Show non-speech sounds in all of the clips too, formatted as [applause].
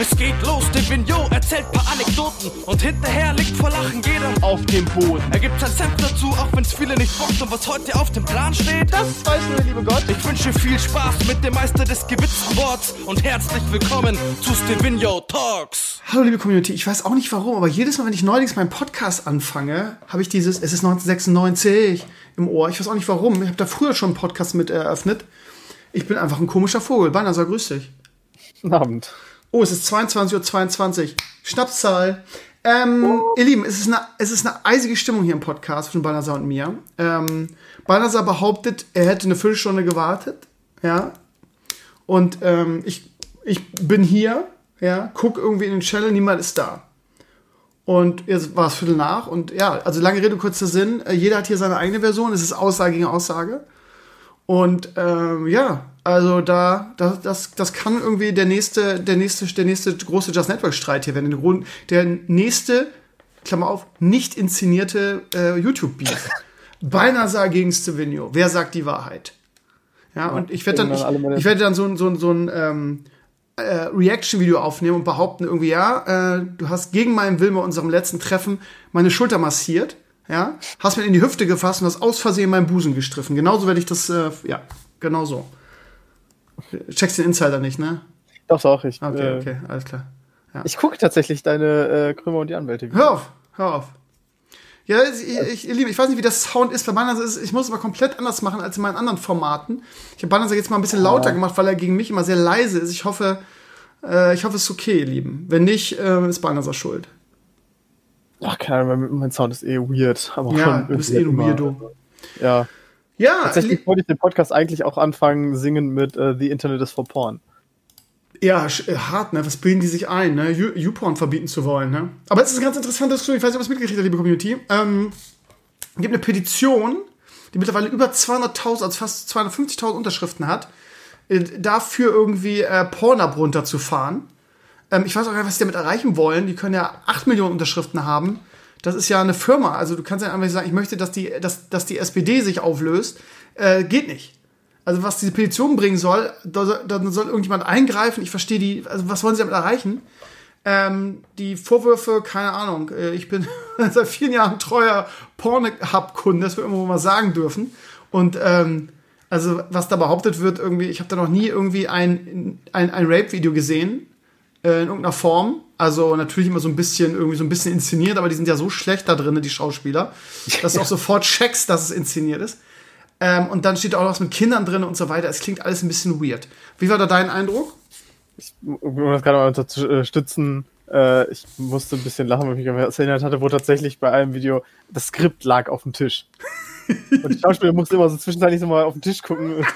Es geht los, der Vignot erzählt paar Anekdoten und hinterher liegt vor Lachen jeder auf dem Boden. Er gibt sein Senf dazu, auch wenn's viele nicht bockt und was heute auf dem Plan steht, das weiß nur der liebe Gott. Ich wünsche viel Spaß mit dem Meister des gewitzten Worts und herzlich willkommen zu Stevino Talks. Hallo liebe Community, ich weiß auch nicht warum, aber jedes Mal, wenn ich neuerdings meinen Podcast anfange, habe ich dieses, es ist 1996 im Ohr. Ich weiß auch nicht warum. Ich habe da früher schon einen Podcast mit eröffnet. Ich bin einfach ein komischer Vogel. Banasa, grüß dich. Guten Abend. Oh, es ist 22.22 Uhr. 22. Schnapszahl. Ähm. Ihr Lieben, es ist, eine, es ist eine eisige Stimmung hier im Podcast zwischen Banasa und mir. Ähm, Banasa behauptet, er hätte eine Viertelstunde gewartet. Ja. Und ähm, ich, ich bin hier, ja, guck irgendwie in den Channel, niemand ist da. Und jetzt war es Viertel nach. Und ja, also lange Rede, kurzer Sinn. Äh, jeder hat hier seine eigene Version. Es ist Aussage gegen Aussage. Und ähm, ja, also da, das, das, das kann irgendwie der nächste, der nächste, der nächste große Just Network Streit hier werden. Der nächste, Klammer auf, nicht inszenierte äh, YouTube Beef. [laughs] Balnasar gegen Stevino. Wer sagt die Wahrheit? Ja, und ich werde dann, ich, ich werde dann so, so, so ein ähm, äh, Reaction-Video aufnehmen und behaupten irgendwie, ja, äh, du hast gegen meinen Willen bei unserem letzten Treffen meine Schulter massiert ja, hast mir in die Hüfte gefasst und hast aus Versehen meinen Busen gestriffen. Genauso werde ich das, äh, ja, genau so. Checkst den Insider nicht, ne? Doch, doch, ich. Okay, äh, okay, alles klar. Ja. Ich gucke tatsächlich deine äh, Krümmer und die Anwälte. Hör auf, hör auf. Ja, ich, ich, ihr Lieben, ich weiß nicht, wie das Sound ist bei Banner. Ich muss es aber komplett anders machen als in meinen anderen Formaten. Ich habe Banner jetzt mal ein bisschen lauter gemacht, weil er gegen mich immer sehr leise ist. Ich hoffe, äh, ich hoffe, es ist okay, ihr Lieben. Wenn nicht, äh, ist Banner schuld. Ach, keine Ahnung, mein Sound ist eh weird. Aber ja, du bist eh ein Weirdo. Ja. Ja. Tatsächlich wollte ich den Podcast eigentlich auch anfangen singen mit uh, The Internet is for Porn. Ja, äh, hart, ne? Was bilden die sich ein, ne? YouPorn verbieten zu wollen, ne? Aber es ist ein ganz interessantes Diskussion. Ich weiß nicht, ob ihr es mitgekriegt habt, liebe Community. Ähm, es gibt eine Petition, die mittlerweile über 200.000, also fast 250.000 Unterschriften hat, äh, dafür irgendwie äh, Pornhub runterzufahren. Ähm, ich weiß auch gar nicht, was sie damit erreichen wollen. Die können ja 8 Millionen Unterschriften haben. Das ist ja eine Firma. Also du kannst ja einfach sagen, ich möchte, dass die, dass, dass die SPD sich auflöst. Äh, geht nicht. Also was diese Petition bringen soll, da, da soll irgendjemand eingreifen. Ich verstehe die, also was wollen sie damit erreichen? Ähm, die Vorwürfe, keine Ahnung. Äh, ich bin [laughs] seit vielen Jahren treuer Pornhub-Kunde, das wir irgendwo mal sagen dürfen. Und ähm, also was da behauptet wird, irgendwie, ich habe da noch nie irgendwie ein, ein, ein Rape-Video gesehen äh, in irgendeiner Form. Also natürlich immer so ein bisschen, irgendwie so ein bisschen inszeniert, aber die sind ja so schlecht da drin, die Schauspieler, dass du auch [laughs] sofort checkst, dass es inszeniert ist. Ähm, und dann steht auch noch was mit Kindern drin und so weiter. Es klingt alles ein bisschen weird. Wie war da dein Eindruck? Ich muss das gerade mal unterstützen. Äh, ich musste ein bisschen lachen, weil ich mich an was erinnert hatte, wo tatsächlich bei einem Video das Skript lag auf dem Tisch. [laughs] Und die Schauspieler mussten immer so zwischenzeitlich so mal auf den Tisch gucken. [laughs]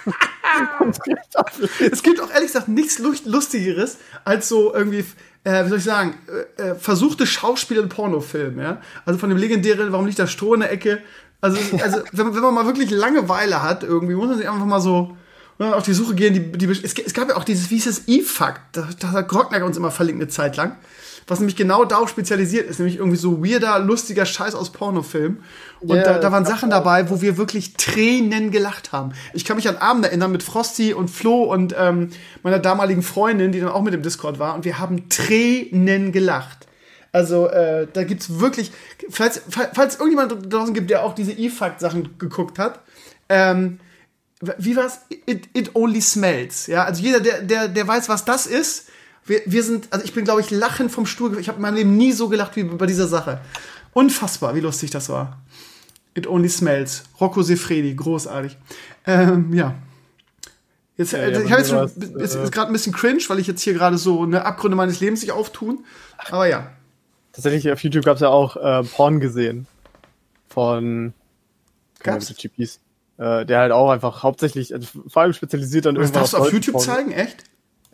es gibt auch ehrlich gesagt nichts Lustigeres als so irgendwie, äh, wie soll ich sagen, äh, äh versuchte Schauspieler in Pornofilmen, ja. Also von dem legendären, warum liegt da Stroh in der Ecke? Also, [laughs] also wenn, wenn man mal wirklich Langeweile hat, irgendwie muss man sich einfach mal so auf die Suche gehen. Die, die, es, es gab ja auch dieses, wie hieß es, E-Fuck, da, da hat Grockner uns immer verlinkt eine Zeit lang was nämlich genau darauf spezialisiert ist, nämlich irgendwie so weirder, lustiger Scheiß aus Pornofilmen. Und yeah, da, da waren Sachen dabei, wo wir wirklich Tränen gelacht haben. Ich kann mich an Abend erinnern mit Frosty und Flo und ähm, meiner damaligen Freundin, die dann auch mit im Discord war, und wir haben Tränen gelacht. Also äh, da gibt's wirklich, falls, falls irgendjemand draußen gibt, der auch diese E-Fact-Sachen geguckt hat, ähm, wie war's? It, it only smells. Ja, also jeder, der, der, der weiß, was das ist, wir, wir sind, also ich bin, glaube ich, lachend vom Stuhl. Ich habe in meinem Leben nie so gelacht wie bei dieser Sache. Unfassbar, wie lustig das war. It only smells. Rocco Sefredi, großartig. Ähm, ja. Jetzt, ja, ja, ich habe jetzt, was, jetzt äh, gerade ein bisschen cringe, weil ich jetzt hier gerade so eine Abgründe meines Lebens sich auftun. Aber ja. Tatsächlich auf YouTube gab es ja auch äh, Porn gesehen von Gab's? GPs. Äh, der halt auch einfach hauptsächlich, also vor allem spezialisiert an irgendwas. Das darfst du auf YouTube zeigen, echt?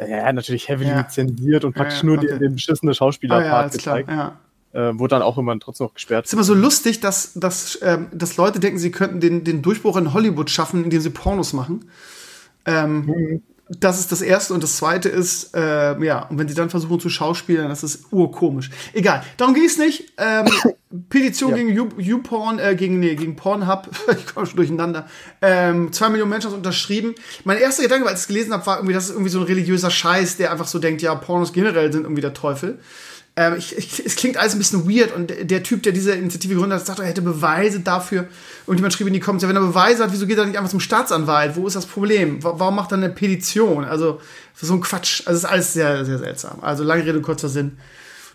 Ja, natürlich heavily ja. lizenziert und praktisch ja, nur okay. den beschissene Schauspielerpart ah, gezeigt. Klar. Äh, wurde dann auch immer trotzdem noch gesperrt. Es ist immer so lustig, dass, dass, ähm, dass Leute denken, sie könnten den, den Durchbruch in Hollywood schaffen, indem sie Pornos machen. Ähm, mhm. Das ist das Erste. Und das Zweite ist, äh, ja, und wenn sie dann versuchen zu schauspielen, das ist urkomisch. Egal, darum ging es nicht. Ähm, [coughs] Petition ja. gegen YouPorn, äh, gegen, nee, gegen Pornhub, [laughs] ich komme schon durcheinander. Ähm, zwei Millionen Menschen haben es unterschrieben. Mein erster Gedanke, als ich es gelesen habe, war irgendwie, das ist irgendwie so ein religiöser Scheiß, der einfach so denkt, ja, Pornos generell sind irgendwie der Teufel. Ähm, ich, ich, es klingt alles ein bisschen weird und der Typ, der diese Initiative gegründet hat, sagt, er hätte Beweise dafür. Und jemand schrieb in die Comments, ja, wenn er Beweise hat, wieso geht er nicht einfach zum Staatsanwalt? Wo ist das Problem? Warum macht er eine Petition? Also, so ein Quatsch. Also, es ist alles sehr, sehr seltsam. Also, lange Rede, kurzer Sinn.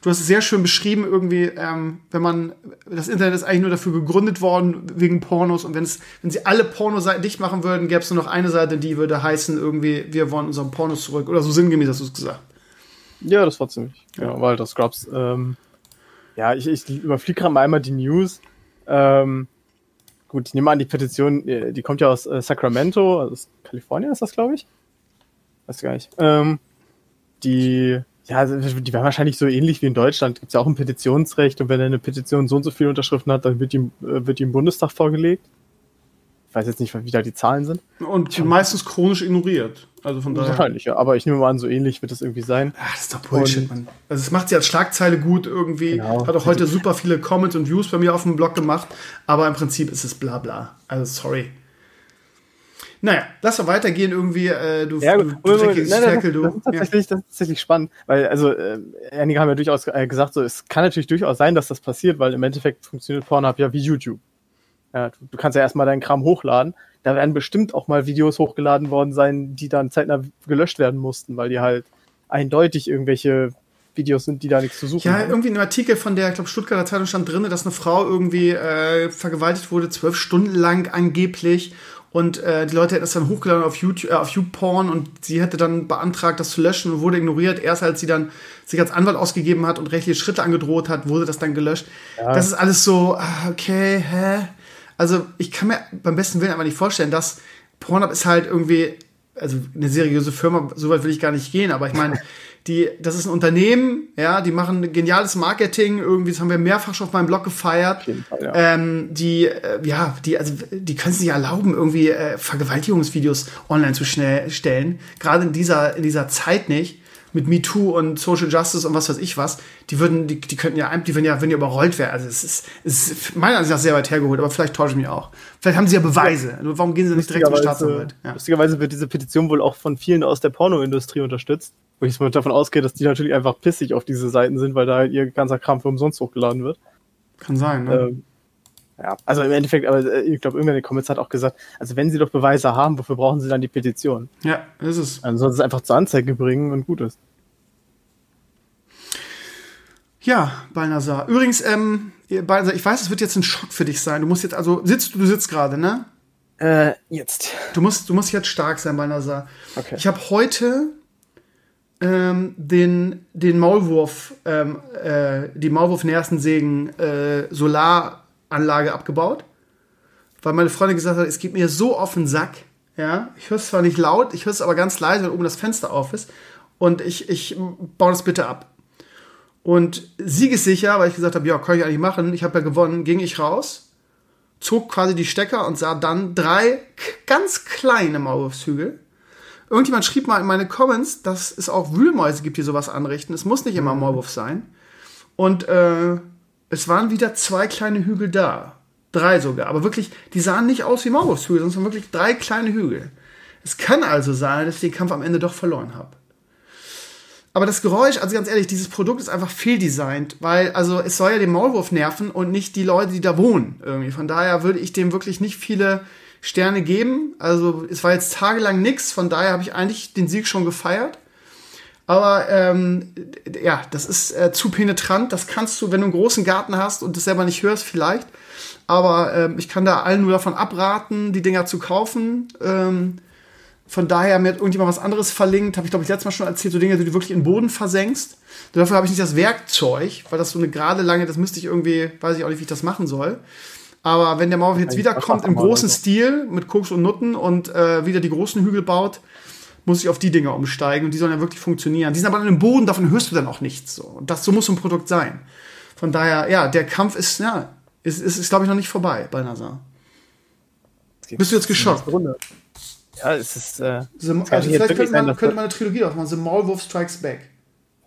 Du hast es sehr schön beschrieben, irgendwie, ähm, wenn man, das Internet ist eigentlich nur dafür gegründet worden, wegen Pornos. Und wenn es, wenn sie alle Pornoseiten dicht machen würden, gäbe es nur noch eine Seite, die würde heißen, irgendwie, wir wollen unseren Pornos zurück. Oder so sinngemäß hast du es gesagt. Ja, das war ziemlich. Ja, ja weil das Scrubs. Ähm, ja, ich, ich überfliege gerade mal einmal die News. Ähm, gut, ich nehme an, die Petition, äh, die kommt ja aus äh, Sacramento, also aus Kalifornien ist das, glaube ich. Weiß gar nicht. Ähm, die, ja, also, die wären wahrscheinlich so ähnlich wie in Deutschland. Gibt es ja auch ein Petitionsrecht und wenn eine Petition so und so viele Unterschriften hat, dann wird die, äh, wird die im Bundestag vorgelegt weiß jetzt nicht, wie da die Zahlen sind. Und meistens chronisch ignoriert. Also von daher. Wahrscheinlich, ja. Aber ich nehme mal an, so ähnlich wird das irgendwie sein. Ach, das ist doch Bullshit, Mann. Also es macht sie als Schlagzeile gut irgendwie. Genau. Hat auch heute super viele Comments und Views bei mir auf dem Blog gemacht. Aber im Prinzip ist es bla bla. Also sorry. Naja, lass doch weitergehen irgendwie. Äh, du, ja, du, du nein, nein, Tackle, du. Das ist, tatsächlich, ja. das ist tatsächlich spannend, weil also äh, einige haben ja durchaus äh, gesagt, so es kann natürlich durchaus sein, dass das passiert, weil im Endeffekt funktioniert Pornhub ja wie YouTube. Ja, du, du kannst ja erstmal deinen Kram hochladen. Da werden bestimmt auch mal Videos hochgeladen worden sein, die dann zeitnah gelöscht werden mussten, weil die halt eindeutig irgendwelche Videos sind, die da nichts zu suchen ja, haben. Ja, irgendwie in einem Artikel von der, ich glaube, Stuttgarter Zeitung stand drin, dass eine Frau irgendwie äh, vergewaltigt wurde, zwölf Stunden lang angeblich. Und äh, die Leute hätten es dann hochgeladen auf YouTube, äh, auf YouPorn und sie hätte dann beantragt, das zu löschen und wurde ignoriert. Erst als sie dann sich als Anwalt ausgegeben hat und rechtliche Schritte angedroht hat, wurde das dann gelöscht. Ja. Das ist alles so, ah, okay, hä? Also ich kann mir beim besten Willen aber nicht vorstellen, dass Pornhub ist halt irgendwie, also eine seriöse Firma, so weit will ich gar nicht gehen, aber ich meine, [laughs] die, das ist ein Unternehmen, ja, die machen geniales Marketing, irgendwie, das haben wir mehrfach schon auf meinem Blog gefeiert. Fall, ja. ähm, die, äh, ja, die, also die können sich erlauben, irgendwie äh, Vergewaltigungsvideos online zu schnell stellen. Gerade in dieser, in dieser Zeit nicht mit MeToo und Social Justice und was weiß ich was, die würden, die, die könnten ja, die würden ja, wenn die überrollt wären. Also es ist, es ist meiner Ansicht nach sehr weit hergeholt, aber vielleicht täusche ich mich auch. Vielleicht haben sie ja Beweise. Ja. Warum gehen sie nicht direkt zum Staatsanwalt? Ja. Lustigerweise wird diese Petition wohl auch von vielen aus der Pornoindustrie unterstützt. Wo ich davon ausgehe, dass die natürlich einfach pissig auf diese Seiten sind, weil da halt ihr ganzer Kram für umsonst hochgeladen wird. Kann sein, ne? Ähm, ja, also im Endeffekt, aber äh, ich glaube, irgendwer in den Comments hat auch gesagt, also wenn sie doch Beweise haben, wofür brauchen sie dann die Petition? Ja, ist es. Dann sollen sie es einfach zur Anzeige bringen und gut ist. Ja, Balnasar. Übrigens, ähm, Balnasar, ich weiß, es wird jetzt ein Schock für dich sein. Du musst jetzt, also sitzt du, sitzt gerade, ne? Äh, jetzt. Du musst, du musst jetzt stark sein, Balnasar. Okay. Ich habe heute ähm, den, den Maulwurf, ähm, äh, die Maulwurf-Nerstensägen äh, Solaranlage abgebaut, weil meine Freundin gesagt hat, es geht mir so auf den Sack. Ja, ich höre es zwar nicht laut, ich höre es aber ganz leise, wenn oben das Fenster auf ist. Und ich, ich baue das bitte ab. Und siegessicher, weil ich gesagt habe, ja, kann ich eigentlich machen, ich habe ja gewonnen, ging ich raus, zog quasi die Stecker und sah dann drei ganz kleine Maulwurfshügel. Irgendjemand schrieb mal in meine Comments, dass es auch Wühlmäuse gibt, die sowas anrichten. Es muss nicht immer. Maulwurf sein. Und äh, es waren wieder zwei kleine Hügel da. Drei sogar. Aber wirklich, die sahen nicht aus wie Maulwurfshügel, sondern waren wirklich drei kleine Hügel. Es kann also sein, dass ich den Kampf am Ende doch verloren habe. Aber das Geräusch, also ganz ehrlich, dieses Produkt ist einfach fehldesignt, weil, also es soll ja den Maulwurf nerven und nicht die Leute, die da wohnen. Irgendwie. Von daher würde ich dem wirklich nicht viele Sterne geben. Also es war jetzt tagelang nix, von daher habe ich eigentlich den Sieg schon gefeiert. Aber ähm, ja, das ist äh, zu penetrant. Das kannst du, wenn du einen großen Garten hast und das selber nicht hörst, vielleicht. Aber ähm, ich kann da allen nur davon abraten, die Dinger zu kaufen. Ähm, von daher mir hat irgendjemand was anderes verlinkt, habe ich glaube ich letztes Mal schon erzählt, so Dinge, die du wirklich in den Boden versenkst. Dafür habe ich nicht das Werkzeug, weil das so eine gerade lange, das müsste ich irgendwie, weiß ich auch nicht, wie ich das machen soll. Aber wenn der Maulwurf jetzt wiederkommt im großen Stil mit Koks und Nutten und äh, wieder die großen Hügel baut, muss ich auf die Dinger umsteigen und die sollen ja wirklich funktionieren. Die sind aber im Boden, davon hörst du dann auch nichts. So. Und das so muss so ein Produkt sein. Von daher, ja, der Kampf ist, ja, ist, ist, ist glaube ich, noch nicht vorbei bei NASA. Bist du jetzt geschockt? Ja, es ist. Äh, The, also vielleicht könnte man, könnte man eine Trilogie machen: The Maulwurf Strikes Back.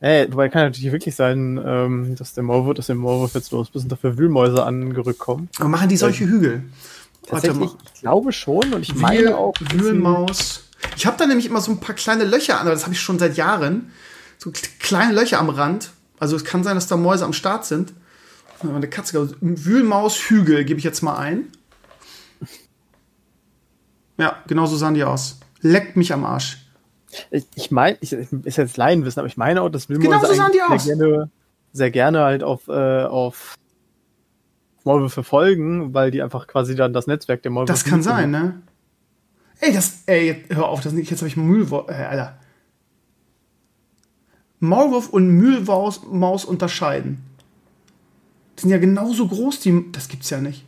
Ey, wobei kann natürlich wirklich sein, ähm, dass der Maulwurf, dass der Maulwurf jetzt los ist und dafür Wühlmäuse angerückt kommen. Aber machen die solche ja. Hügel? Tatsächlich, ich glaube schon und ich Wühl, meine auch. Wühlmaus. Ich habe da nämlich immer so ein paar kleine Löcher an, aber das habe ich schon seit Jahren. So kleine Löcher am Rand. Also es kann sein, dass da Mäuse am Start sind. Eine Katze, Wühlmaus-Hügel gebe ich jetzt mal ein. Ja, genau so sahen die aus. Leckt mich am Arsch. Ich, meine, ich, ist jetzt Laienwissen, aber ich meine auch, dass Wühlmäuse genau so sahen die aus. Sehr, gerne, sehr gerne halt auf, äh, auf Maulwürfe folgen, weil die einfach quasi dann das Netzwerk der Maulwürfe Das kann sein, ne? Ey, das, ey, hör auf, das, jetzt habe ich Mühlwurf, äh, Alter. Maulwurf und Mühlmaus unterscheiden. Die sind ja genauso groß, die, das gibt's ja nicht.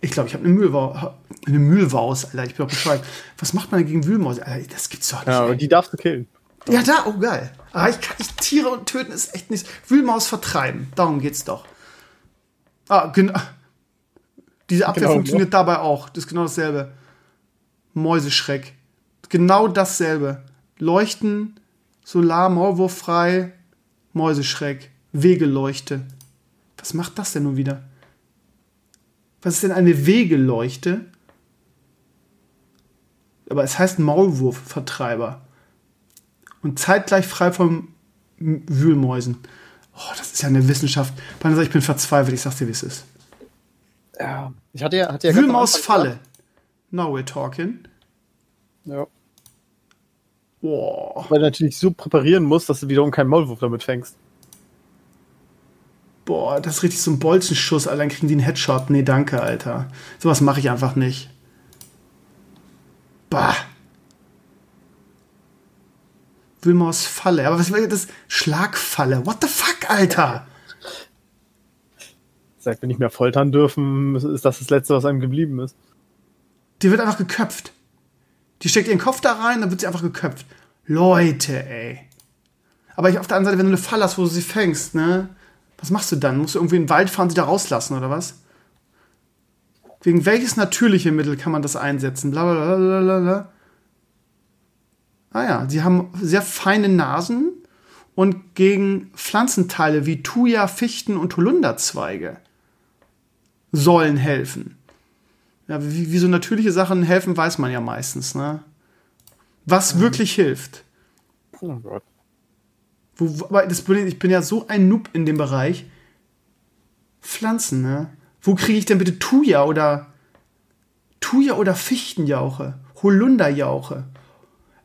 Ich glaube, ich habe eine Mühlmaus, eine Mühlmaus, Alter, ich bin doch bescheuert. Was macht man gegen Wühlmaus? Alter, das gibt's doch nicht. Ja, aber die darfst du killen. Ja, da, oh geil. Aber ah, ich kann nicht Tiere und töten ist echt nicht. Wühlmaus vertreiben, darum geht's doch. Ah, genau. Diese Abwehr genau, funktioniert ja. dabei auch. Das ist genau dasselbe. Mäuseschreck. Genau dasselbe. Leuchten, Solar, Maulwurffrei, Mäuseschreck, Wegeleuchte. Was macht das denn nun wieder? Was ist denn eine Wegeleuchte? Aber es heißt Maulwurfvertreiber. Und zeitgleich frei von Wühlmäusen. Oh, das ist ja eine Wissenschaft. Ich bin verzweifelt, ich sag's dir, wie es ist. Ja, ich hatte ja, hatte ja Wühlmausfalle. Now we're talking. Ja. Boah. Weil du natürlich so präparieren musst, dass du wiederum keinen Maulwurf damit fängst. Boah, das ist richtig so ein Bolzenschuss, Alter. Dann kriegen die einen Headshot. Nee, danke, Alter. Sowas mache ich einfach nicht. Bah. Wilmaus Falle. Aber was war das? Schlagfalle. What the fuck, Alter? Seit wir nicht mehr foltern dürfen, ist das das Letzte, was einem geblieben ist. Die wird einfach geköpft. Die steckt ihren Kopf da rein, dann wird sie einfach geköpft. Leute, ey. Aber ich, auf der anderen Seite, wenn du eine Falle hast, wo du sie fängst, ne? Was machst du dann? Musst du irgendwie in den Wald fahren, sie da rauslassen, oder was? Wegen welches natürliche Mittel kann man das einsetzen? Blablabla. Ah ja, sie haben sehr feine Nasen und gegen Pflanzenteile wie Thuja, Fichten und Holunderzweige sollen helfen. Ja, wie, wie so natürliche Sachen helfen, weiß man ja meistens, ne? Was mhm. wirklich hilft. Oh Gott. Wo, aber das Problem, ich bin ja so ein Noob in dem Bereich. Pflanzen, ne? Wo kriege ich denn bitte Thuja oder Thuja oder Fichtenjauche? Holunderjauche?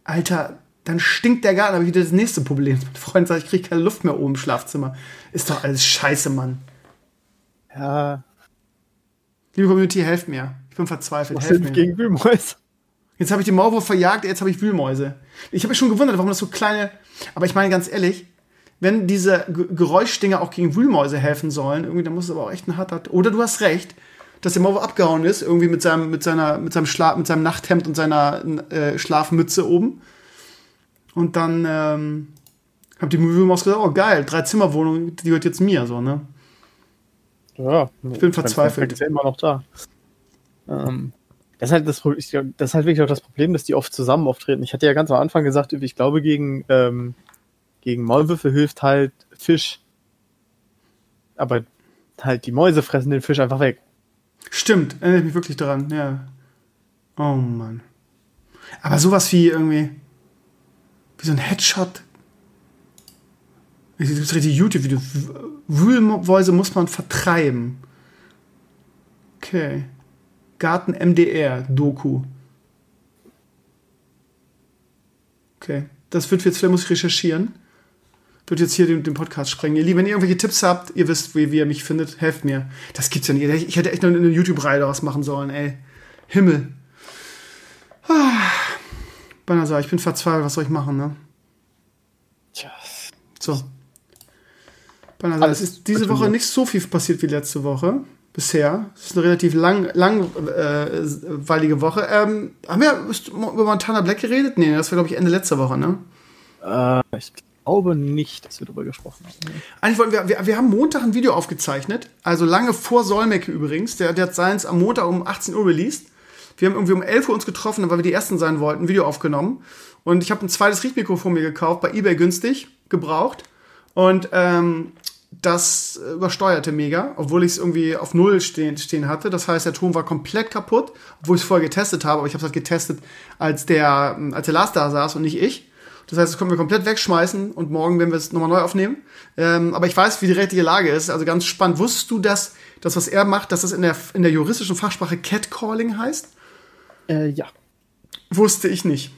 Alter, dann stinkt der Garten, aber wieder das nächste Problem. Mein Freund sagt, ich kriege keine Luft mehr oben im Schlafzimmer. Ist doch alles scheiße, Mann. Ja. Liebe Community, helft mir. Ich bin verzweifelt. Was hilft gegen Wühlmäuse? Jetzt habe ich die Maulwurf verjagt, jetzt habe ich Wühlmäuse. Ich habe mich schon gewundert, warum das so kleine. Aber ich meine ganz ehrlich, wenn diese G Geräuschdinger auch gegen Wühlmäuse helfen sollen, irgendwie, dann muss es aber auch echt ein harter. Oder du hast recht, dass der Maulwurf abgehauen ist, irgendwie mit seinem, mit seiner, mit seinem Schlaf, mit seinem Nachthemd und seiner äh, Schlafmütze oben. Und dann ähm, hab die Wühlmaus gesagt, oh geil, drei Zimmerwohnung, die gehört jetzt mir, so, ne? Ja. Ich bin verzweifelt. Ist ja immer noch da. Ähm, das, ist halt das, das ist halt wirklich auch das Problem, dass die oft zusammen auftreten. Ich hatte ja ganz am Anfang gesagt, ich glaube, gegen, ähm, gegen Maulwürfe hilft halt Fisch. Aber halt die Mäuse fressen den Fisch einfach weg. Stimmt, erinnere ich mich wirklich daran, ja. Oh Mann. Aber sowas wie irgendwie, wie so ein Headshot. Es gibt richtig YouTube-Videos. Wühlmäuse muss man vertreiben. Okay. Garten MDR Doku. Okay. Das wird jetzt, vielleicht muss ich recherchieren. Wird jetzt hier den, den Podcast sprengen. Ihr Lieben, wenn ihr irgendwelche Tipps habt, ihr wisst, wie, wie ihr mich findet, helft mir. Das gibt's ja nicht. Ich hätte echt noch eine YouTube-Reihe daraus machen sollen, ey. Himmel. Ah. Banasa, ich bin verzweifelt, was soll ich machen, ne? Tja. So. Banasa, es ist diese Woche nicht so viel passiert wie letzte Woche bisher. Es ist eine relativ lang, langweilige äh, Woche. Ähm, haben wir über Montana Black geredet? Nee, das war, glaube ich, Ende letzter Woche, ne? Äh, ich glaube nicht, dass wir darüber gesprochen haben. Eigentlich wollten wir, wir, wir haben Montag ein Video aufgezeichnet, also lange vor Solmecke übrigens. Der, der hat seins am Montag um 18 Uhr released. Wir haben irgendwie um 11 Uhr uns getroffen, weil wir die Ersten sein wollten, ein Video aufgenommen. Und ich habe ein zweites Richtmikrofon mir gekauft, bei eBay günstig, gebraucht. Und ähm, das übersteuerte mega, obwohl ich es irgendwie auf Null stehen, stehen hatte. Das heißt, der Ton war komplett kaputt, obwohl ich es vorher getestet habe. Aber ich habe es halt getestet, als der, als der Lars da saß und nicht ich. Das heißt, das können wir komplett wegschmeißen und morgen werden wir es nochmal neu aufnehmen. Ähm, aber ich weiß, wie die rechtliche Lage ist. Also ganz spannend. Wusstest du, dass das, was er macht, dass das in der, in der juristischen Fachsprache Catcalling heißt? Äh, ja. Wusste ich nicht.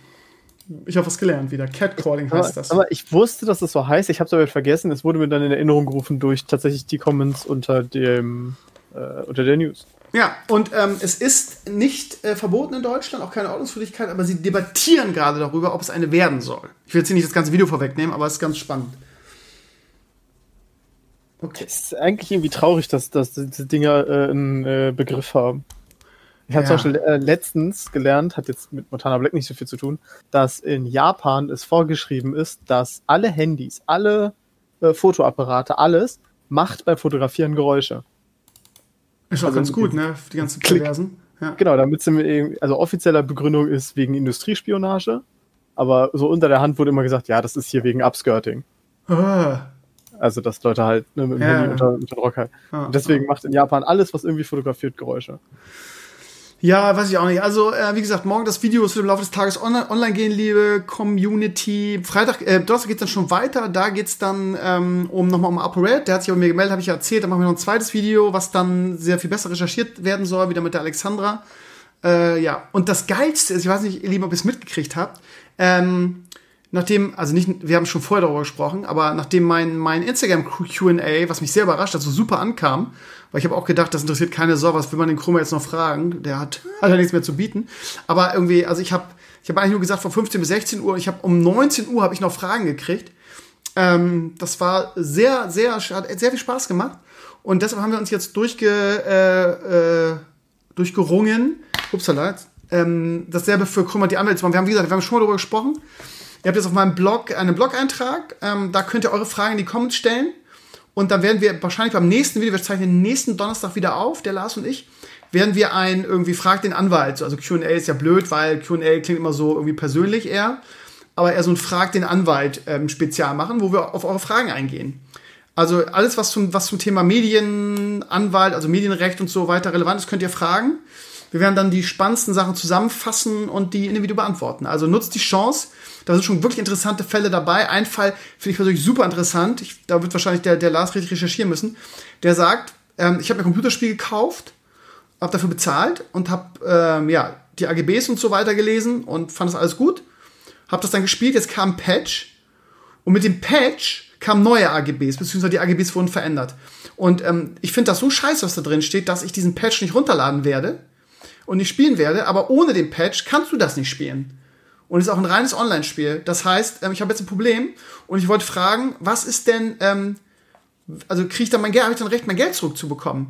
Ich habe was gelernt wieder. Catcalling heißt aber, das. Aber ich wusste, dass das so heißt. Ich habe es aber vergessen. Es wurde mir dann in Erinnerung gerufen durch tatsächlich die Comments unter dem äh, unter der News. Ja, und ähm, es ist nicht äh, verboten in Deutschland, auch keine Ordnungswidrigkeit, aber sie debattieren gerade darüber, ob es eine werden soll. Ich will jetzt hier nicht das ganze Video vorwegnehmen, aber es ist ganz spannend. Okay. Es ist eigentlich irgendwie traurig, dass, dass diese Dinger äh, einen äh, Begriff haben. Ich habe ja. zum Beispiel äh, letztens gelernt, hat jetzt mit Montana Black nicht so viel zu tun, dass in Japan es vorgeschrieben ist, dass alle Handys, alle äh, Fotoapparate, alles macht beim Fotografieren Geräusche. Ist auch also ganz gut, ne? Die ganzen Perversen. Ja. Genau, damit es also offizieller Begründung ist wegen Industriespionage, aber so unter der Hand wurde immer gesagt, ja, das ist hier wegen Upskirting. Ah. Also, dass Leute halt ne, mit dem ja. Handy unter, unter den Rock halt. Ah, deswegen ah. macht in Japan alles, was irgendwie fotografiert, Geräusche. Ja, weiß ich auch nicht. Also, äh, wie gesagt, morgen das Video wird im Laufe des Tages online, online gehen, liebe Community. Freitag, äh, Donnerstag geht's dann schon weiter. Da geht's dann ähm, um nochmal um ApoRed. Der hat sich bei mir gemeldet, habe ich ja erzählt. Da machen wir noch ein zweites Video, was dann sehr viel besser recherchiert werden soll, wieder mit der Alexandra. Äh, ja, und das Geilste ist, ich weiß nicht, ihr Lieben, ob ihr es mitgekriegt habt, ähm, nachdem, also nicht, wir haben schon vorher darüber gesprochen, aber nachdem mein, mein Instagram QA, was mich sehr überrascht hat, so super ankam, weil ich habe auch gedacht, das interessiert keine Sau, was will man den Krummer jetzt noch fragen? Der hat, [laughs] hat ja nichts mehr zu bieten. Aber irgendwie, also ich habe ich hab eigentlich nur gesagt, von 15 bis 16 Uhr, ich habe um 19 Uhr habe ich noch Fragen gekriegt. Ähm, das war sehr, sehr, hat sehr viel Spaß gemacht. Und deshalb haben wir uns jetzt durchge, äh, äh, durchgerungen, upsala, ähm, dasselbe für Krümmer die Anwälte zu machen. Wir haben, wie gesagt, wir haben schon mal darüber gesprochen. Ihr habt jetzt auf meinem Blog einen Blog-Eintrag. Ähm, da könnt ihr eure Fragen in die Comments stellen. Und dann werden wir wahrscheinlich beim nächsten Video, wir zeichnen nächsten Donnerstag wieder auf, der Lars und ich, werden wir ein irgendwie fragt den Anwalt. Also QA ist ja blöd, weil QA klingt immer so irgendwie persönlich eher. Aber eher so ein Frag den Anwalt ähm, Spezial machen, wo wir auf eure Fragen eingehen. Also alles, was zum, was zum Thema Medienanwalt, also Medienrecht und so weiter relevant ist, könnt ihr fragen. Wir werden dann die spannendsten Sachen zusammenfassen und die in dem Video beantworten. Also nutzt die Chance. Da sind schon wirklich interessante Fälle dabei. Ein Fall finde ich persönlich super interessant. Ich, da wird wahrscheinlich der, der Lars richtig recherchieren müssen. Der sagt, ähm, ich habe mir ein Computerspiel gekauft, habe dafür bezahlt und habe ähm, ja, die AGBs und so weiter gelesen und fand das alles gut. Habe das dann gespielt, jetzt kam ein Patch. Und mit dem Patch kamen neue AGBs, beziehungsweise die AGBs wurden verändert. Und ähm, ich finde das so scheiße, was da drin steht, dass ich diesen Patch nicht runterladen werde und nicht spielen werde, aber ohne den Patch kannst du das nicht spielen. Und es ist auch ein reines Online-Spiel. Das heißt, ähm, ich habe jetzt ein Problem und ich wollte fragen, was ist denn, ähm, also kriege ich dann mein Geld, habe ich dann recht, mein Geld zurückzubekommen?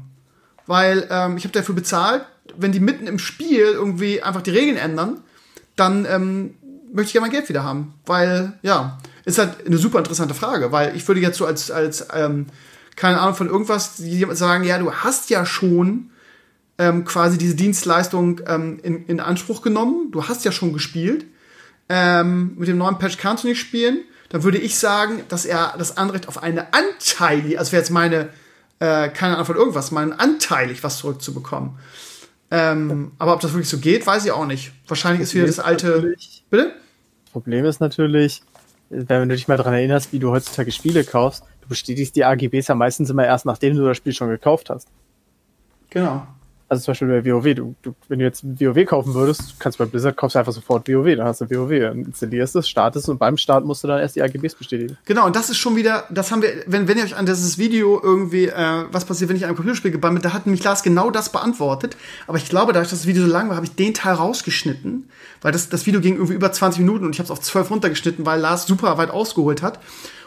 Weil ähm, ich habe dafür bezahlt, wenn die mitten im Spiel irgendwie einfach die Regeln ändern, dann ähm, möchte ich ja mein Geld wieder haben. Weil, ja, ist halt eine super interessante Frage, weil ich würde jetzt so als, als ähm, keine Ahnung von irgendwas sagen, ja, du hast ja schon ähm, quasi diese Dienstleistung ähm, in, in Anspruch genommen. Du hast ja schon gespielt. Ähm, mit dem neuen Patch kannst du nicht spielen. Dann würde ich sagen, dass er das Anrecht auf eine anteilig, also wäre jetzt meine, äh, keine von irgendwas, meinen anteilig was zurückzubekommen. Ähm, aber ob das wirklich so geht, weiß ich auch nicht. Wahrscheinlich ist wieder das alte. Bitte? Das Problem ist natürlich, wenn du dich mal daran erinnerst, wie du heutzutage Spiele kaufst, du bestätigst die AGBs ja meistens immer erst, nachdem du das Spiel schon gekauft hast. Genau. Also zum Beispiel bei WoW, du, du, wenn du jetzt WoW kaufen würdest, kannst du bei Blizzard kaufst du einfach sofort WoW, dann hast du WoW, dann installierst es, startest und beim Start musst du dann erst die AGBs bestätigen. Genau, und das ist schon wieder, das haben wir, wenn, wenn ihr euch an dieses Video irgendwie, äh, was passiert, wenn ich ein Computerspiel gebannt bin, da hat nämlich Lars genau das beantwortet, aber ich glaube, dadurch, dass das Video so lang war, habe ich den Teil rausgeschnitten, weil das, das Video ging irgendwie über 20 Minuten und ich habe es auf 12 runtergeschnitten, weil Lars super weit ausgeholt hat.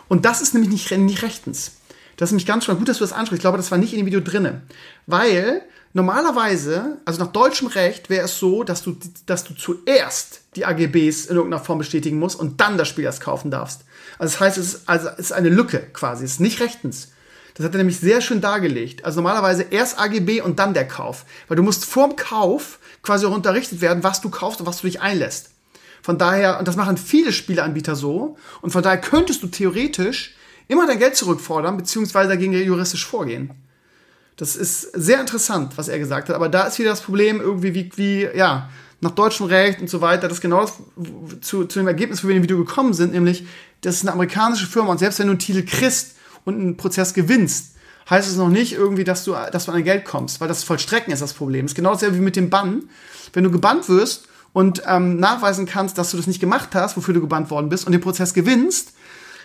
Und das ist nämlich nicht, nicht rechtens. Das ist nämlich ganz schön gut, dass du das ansprichst. Ich glaube, das war nicht in dem Video drinne. Weil Normalerweise, also nach deutschem Recht, wäre es so, dass du, dass du zuerst die AGBs in irgendeiner Form bestätigen musst und dann das Spiel erst kaufen darfst. Also das heißt, es ist, also es ist eine Lücke quasi, es ist nicht rechtens. Das hat er nämlich sehr schön dargelegt. Also normalerweise erst AGB und dann der Kauf. Weil du musst vorm Kauf quasi auch unterrichtet werden, was du kaufst und was du dich einlässt. Von daher, und das machen viele Spieleanbieter so, und von daher könntest du theoretisch immer dein Geld zurückfordern, beziehungsweise dagegen juristisch vorgehen. Das ist sehr interessant, was er gesagt hat. Aber da ist wieder das Problem irgendwie, wie, wie ja, nach deutschem Recht und so weiter, das genau das, zu, zu dem Ergebnis, wo wir in dem Video gekommen sind, nämlich, das ist eine amerikanische Firma und selbst wenn du einen Titel kriegst und einen Prozess gewinnst, heißt es noch nicht irgendwie, dass du, dass du an dein Geld kommst, weil das Vollstrecken ist das Problem. Das ist genau dasselbe wie mit dem Bann. Wenn du gebannt wirst und ähm, nachweisen kannst, dass du das nicht gemacht hast, wofür du gebannt worden bist und den Prozess gewinnst,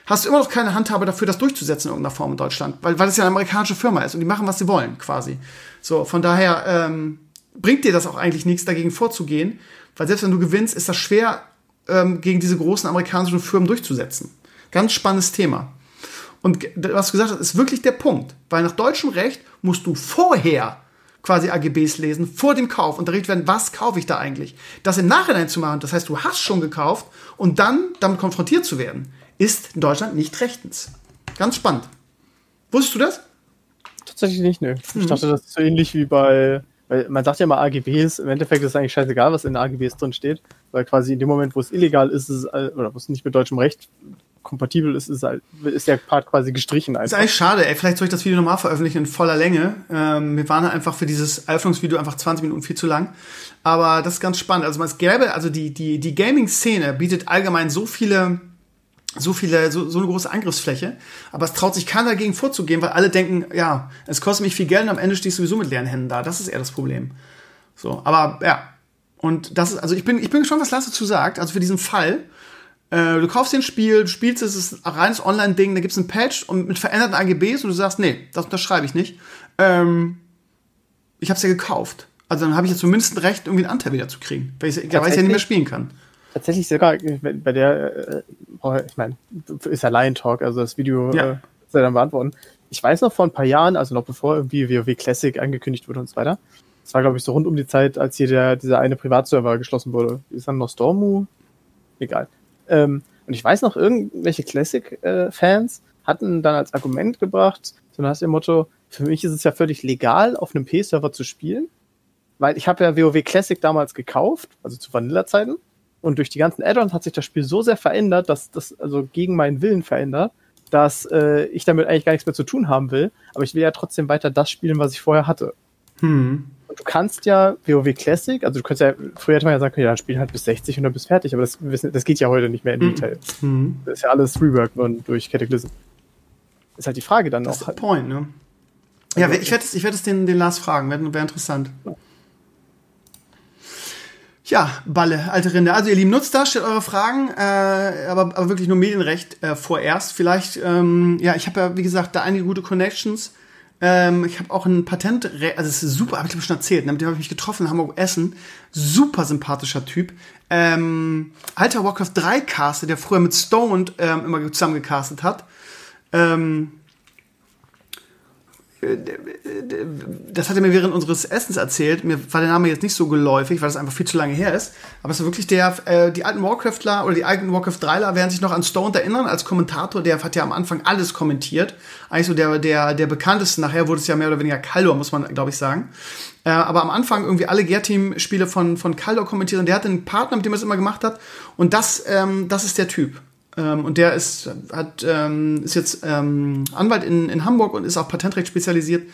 hast du immer noch keine Handhabe dafür, das durchzusetzen in irgendeiner Form in Deutschland, weil, weil es ja eine amerikanische Firma ist und die machen, was sie wollen, quasi. So, von daher ähm, bringt dir das auch eigentlich nichts, dagegen vorzugehen, weil selbst wenn du gewinnst, ist das schwer, ähm, gegen diese großen amerikanischen Firmen durchzusetzen. Ganz spannendes Thema. Und was du gesagt hast, ist wirklich der Punkt, weil nach deutschem Recht musst du vorher quasi AGBs lesen, vor dem Kauf unterrichtet werden, was kaufe ich da eigentlich. Das im Nachhinein zu machen, das heißt, du hast schon gekauft und dann damit konfrontiert zu werden, ist in Deutschland nicht rechtens. Ganz spannend. Wusstest du das? Tatsächlich nicht, ne. Ich mhm. dachte, das ist so ähnlich wie bei, weil man sagt ja mal AGBs, im Endeffekt ist es eigentlich scheißegal, was in den AGBs drin steht, weil quasi in dem Moment, wo es illegal ist, ist es, oder wo es nicht mit deutschem Recht kompatibel ist, ist, halt, ist der Part quasi gestrichen. Einfach. Ist eigentlich schade, ey. Vielleicht soll ich das Video nochmal veröffentlichen in voller Länge. Ähm, wir waren einfach für dieses Eröffnungsvideo einfach 20 Minuten viel zu lang. Aber das ist ganz spannend. Also es gäbe, also die, die, die Gaming-Szene bietet allgemein so viele so viele, so, so eine große Angriffsfläche, aber es traut sich keiner dagegen vorzugehen, weil alle denken, ja, es kostet mich viel Geld und am Ende stehe ich sowieso mit leeren Händen da. Das ist eher das Problem. So, aber ja. Und das ist, also ich bin, ich bin gespannt, was Lasse dazu sagt. Also für diesen Fall, äh, du kaufst den Spiel, du spielst es, es ist ein reines Online-Ding, da gibt's einen Patch und mit veränderten AGBs und du sagst, nee, das unterschreibe ich nicht. Ähm, ich habe es ja gekauft. Also dann habe ich ja zumindest ein Recht, irgendwie einen Anteil wieder zu kriegen, weil ich, weil ich ja nicht mehr spielen kann tatsächlich sogar bei der, äh, ich meine, ist ja Lion Talk, also das Video ja. äh, soll dann beantworten. Ich weiß noch vor ein paar Jahren, also noch bevor irgendwie WoW Classic angekündigt wurde und so weiter. Das war, glaube ich, so rund um die Zeit, als hier der, dieser eine Privatserver geschlossen wurde. Ist dann noch Stormu? Egal. Ähm, und ich weiß noch, irgendwelche Classic-Fans äh, hatten dann als Argument gebracht, so nach dem Motto, für mich ist es ja völlig legal, auf einem P-Server zu spielen, weil ich habe ja WoW Classic damals gekauft, also zu Vanilla-Zeiten, und durch die ganzen Add-ons hat sich das Spiel so sehr verändert, dass das also gegen meinen Willen verändert, dass äh, ich damit eigentlich gar nichts mehr zu tun haben will. Aber ich will ja trotzdem weiter das spielen, was ich vorher hatte. Hm. Und du kannst ja WoW Classic, also du kannst ja, früher hätte man ja sagen können, ja, dann spielen halt bis 60 und dann bis fertig, aber das, das geht ja heute nicht mehr in hm. Detail. Hm. Das ist ja alles Rework worden durch Cataclysm. Ist halt die Frage dann das noch. Das ist der Point, ne? Ja, also, ich werde es ich werd den, den Lars fragen, wäre wär interessant. Ja. Ja, Balle, alte Rinde. Also ihr Lieben, nutzt das, stellt eure Fragen, äh, aber, aber wirklich nur Medienrecht äh, vorerst. Vielleicht, ähm, ja, ich habe ja, wie gesagt, da einige gute Connections. Ähm, ich habe auch ein Patent, also es ist super, habe ich schon erzählt, ne? mit dem habe ich mich getroffen in Hamburg Essen. Super sympathischer Typ. Ähm, alter Warcraft 3 Caster, der früher mit Stoned ähm, immer zusammen gecastet hat. Ähm, das hat er mir während unseres Essens erzählt. Mir war der Name jetzt nicht so geläufig, weil das einfach viel zu lange her ist. Aber es ist wirklich der, äh, die alten Warcraftler oder die alten Warcraft 3ler werden sich noch an Stone erinnern als Kommentator. Der hat ja am Anfang alles kommentiert. Eigentlich so der, der, der bekannteste. Nachher wurde es ja mehr oder weniger Kaldor, muss man, glaube ich, sagen. Äh, aber am Anfang irgendwie alle Gear-Team-Spiele von, von Kaldor kommentiert und der hatte einen Partner, mit dem er es immer gemacht hat. Und das, ähm, das ist der Typ. Ähm, und der ist, hat, ähm, ist jetzt ähm, Anwalt in, in Hamburg und ist auf Patentrecht spezialisiert.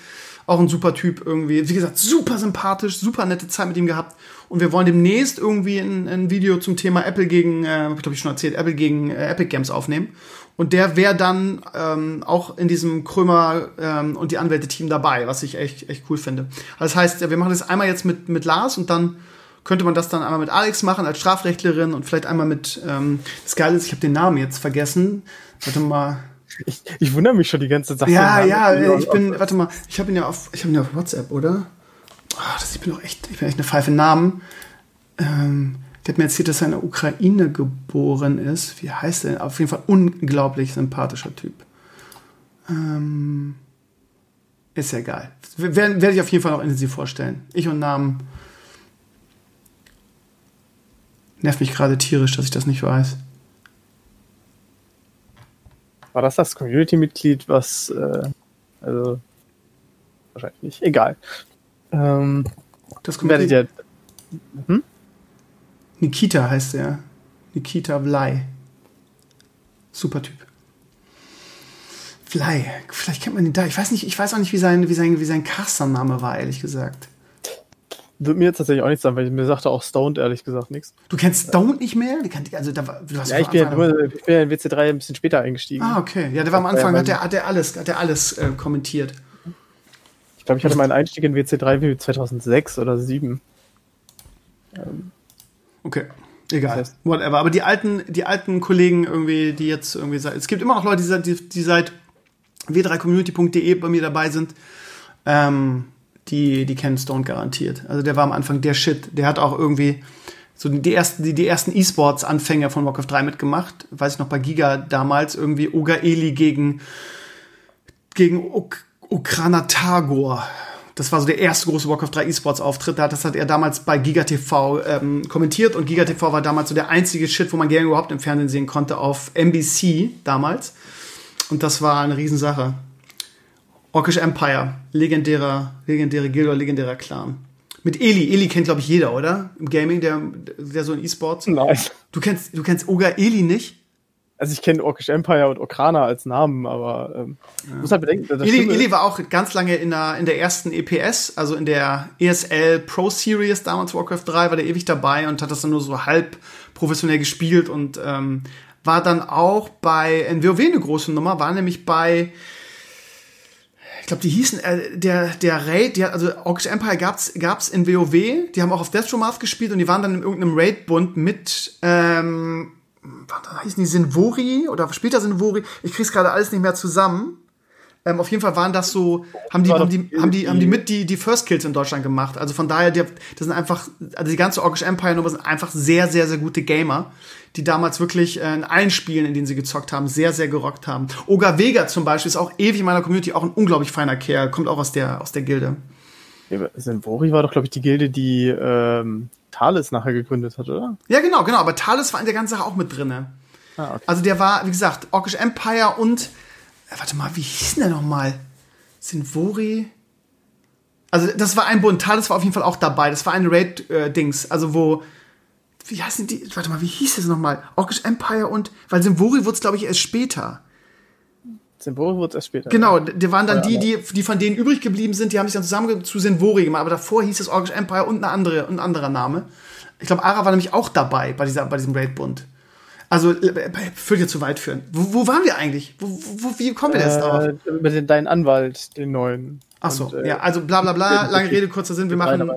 Auch ein super Typ irgendwie. Wie gesagt, super sympathisch, super nette Zeit mit ihm gehabt. Und wir wollen demnächst irgendwie ein, ein Video zum Thema Apple gegen, äh, glaube ich schon erzählt, Apple gegen äh, Epic Games aufnehmen. Und der wäre dann ähm, auch in diesem Krömer ähm, und die Anwälte-Team dabei, was ich echt, echt cool finde. Also das heißt, wir machen das einmal jetzt mit, mit Lars und dann könnte man das dann einmal mit Alex machen als Strafrechtlerin und vielleicht einmal mit, ähm, das Geile ist, ich habe den Namen jetzt vergessen. Warte mal. Ich, ich wundere mich schon die ganze Zeit. Ja, ja, ich bin, warte mal, ich habe ihn ja auf, ich habe ihn ja auf WhatsApp, oder? Oh, das, ich bin doch echt, ich bin echt eine Pfeife Namen. Ähm, der hat mir erzählt, dass er in der Ukraine geboren ist. Wie heißt er? Auf jeden Fall unglaublich sympathischer Typ. Ähm, ist ja geil. Werde werd ich auf jeden Fall noch intensiv vorstellen. Ich und Namen Nervt mich gerade tierisch, dass ich das nicht weiß. War das das Community-Mitglied, was äh, Also, wahrscheinlich nicht. Egal. Ähm, Das werdet ihr. Hm? Nikita heißt er. Nikita Vlay. Super Typ. Vlay. Vielleicht kennt man ihn da. Ich weiß nicht, ich weiß auch nicht, wie sein, wie sein, wie sein Castername war, ehrlich gesagt. Wird mir jetzt tatsächlich auch nichts sagen, weil mir sagte auch Stoned ehrlich gesagt nichts. Du kennst Stone nicht mehr? Also da war, du hast Ja, ich bin, nur, ich bin ja in WC3 ein bisschen später eingestiegen. Ah, okay. Ja, der war am Anfang, hat der, hat der alles, hat der alles äh, kommentiert. Ich glaube, ich hatte meinen Einstieg in WC3 wie 2006 oder 2007. Okay. Egal. Das heißt- Whatever. Aber die alten, die alten Kollegen irgendwie, die jetzt irgendwie seit, es gibt immer noch Leute, die, seit- die, die seit w3community.de bei mir dabei sind. Ähm, die, die kennen Stone garantiert. Also der war am Anfang der Shit. Der hat auch irgendwie so die ersten, die, die ersten E-Sports-Anfänger von Warcraft 3 mitgemacht. Weiß ich noch bei Giga damals irgendwie Oga Eli gegen, gegen Ok Okrana Tagor. Das war so der erste große Warcraft 3 E-Sports-Auftritt. Das hat er damals bei Giga TV ähm, kommentiert und Giga TV war damals so der einzige Shit, wo man gerne überhaupt im Fernsehen sehen konnte auf NBC damals. Und das war eine Riesensache. Orkish Empire, legendärer, legendäre Gilde, legendärer Clan. Mit Eli. Eli kennt, glaube ich, jeder, oder? Im Gaming, der, der so in E-Sports. Nein. Du kennst, du kennst Oga Eli nicht? Also ich kenne Orkish Empire und Okrana als Namen, aber ähm, muss halt bedenken, das Eli, Eli war auch ganz lange in der, in der ersten EPS, also in der ESL Pro Series, damals Warcraft 3, war der ewig dabei und hat das dann nur so halb professionell gespielt und ähm, war dann auch bei in WoW eine große Nummer, war nämlich bei ich glaube, die hießen, äh, der, der Raid, die hat, also Orkish Empire gab's, gab's in WoW, die haben auch auf Deathstromath gespielt und die waren dann in irgendeinem Raid-Bund mit, ähm, hießen die Sinvori oder später Sinvori? Ich krieg's gerade alles nicht mehr zusammen. Ähm, auf jeden Fall waren das so, haben die, haben die, haben die, haben die mit die, die First Kills in Deutschland gemacht. Also von daher, die, das sind einfach, also die ganze Orkish Empire Nummer sind einfach sehr, sehr, sehr gute Gamer, die damals wirklich äh, in allen Spielen, in denen sie gezockt haben, sehr, sehr gerockt haben. Oga Vega zum Beispiel ist auch ewig in meiner Community, auch ein unglaublich feiner Kerl, kommt auch aus der, aus der Gilde. Ja, Senvori war doch, glaube ich, die Gilde, die ähm, Thales nachher gegründet hat, oder? Ja, genau, genau, aber Thales war in der ganzen Sache auch mit drinne. Ah, okay. Also der war, wie gesagt, Orkish Empire und, warte mal, wie hieß denn der nochmal? Sinvori? Also das war ein Bund, Thales war auf jeden Fall auch dabei. Das war ein Raid-Dings, also wo, wie heißen die, warte mal, wie hieß das nochmal? Orkish Empire und, weil Sinvori wurde es, glaube ich, erst später. Senvori wurde erst später. Genau, die waren dann die, die, die von denen übrig geblieben sind, die haben sich dann zusammen zu Sinvori gemacht, aber davor hieß es Orkish Empire und eine andere, ein anderer Name. Ich glaube, Ara war nämlich auch dabei bei, dieser, bei diesem Raid-Bund. Also, äh, führt jetzt zu weit führen. Wo, wo waren wir eigentlich? Wo, wo, wie kommen wir denn jetzt drauf? Äh, über den, deinen Anwalt, den neuen. Ach so, Und, äh, ja, also bla bla bla, lange Rede, kurzer Sinn, wir machen,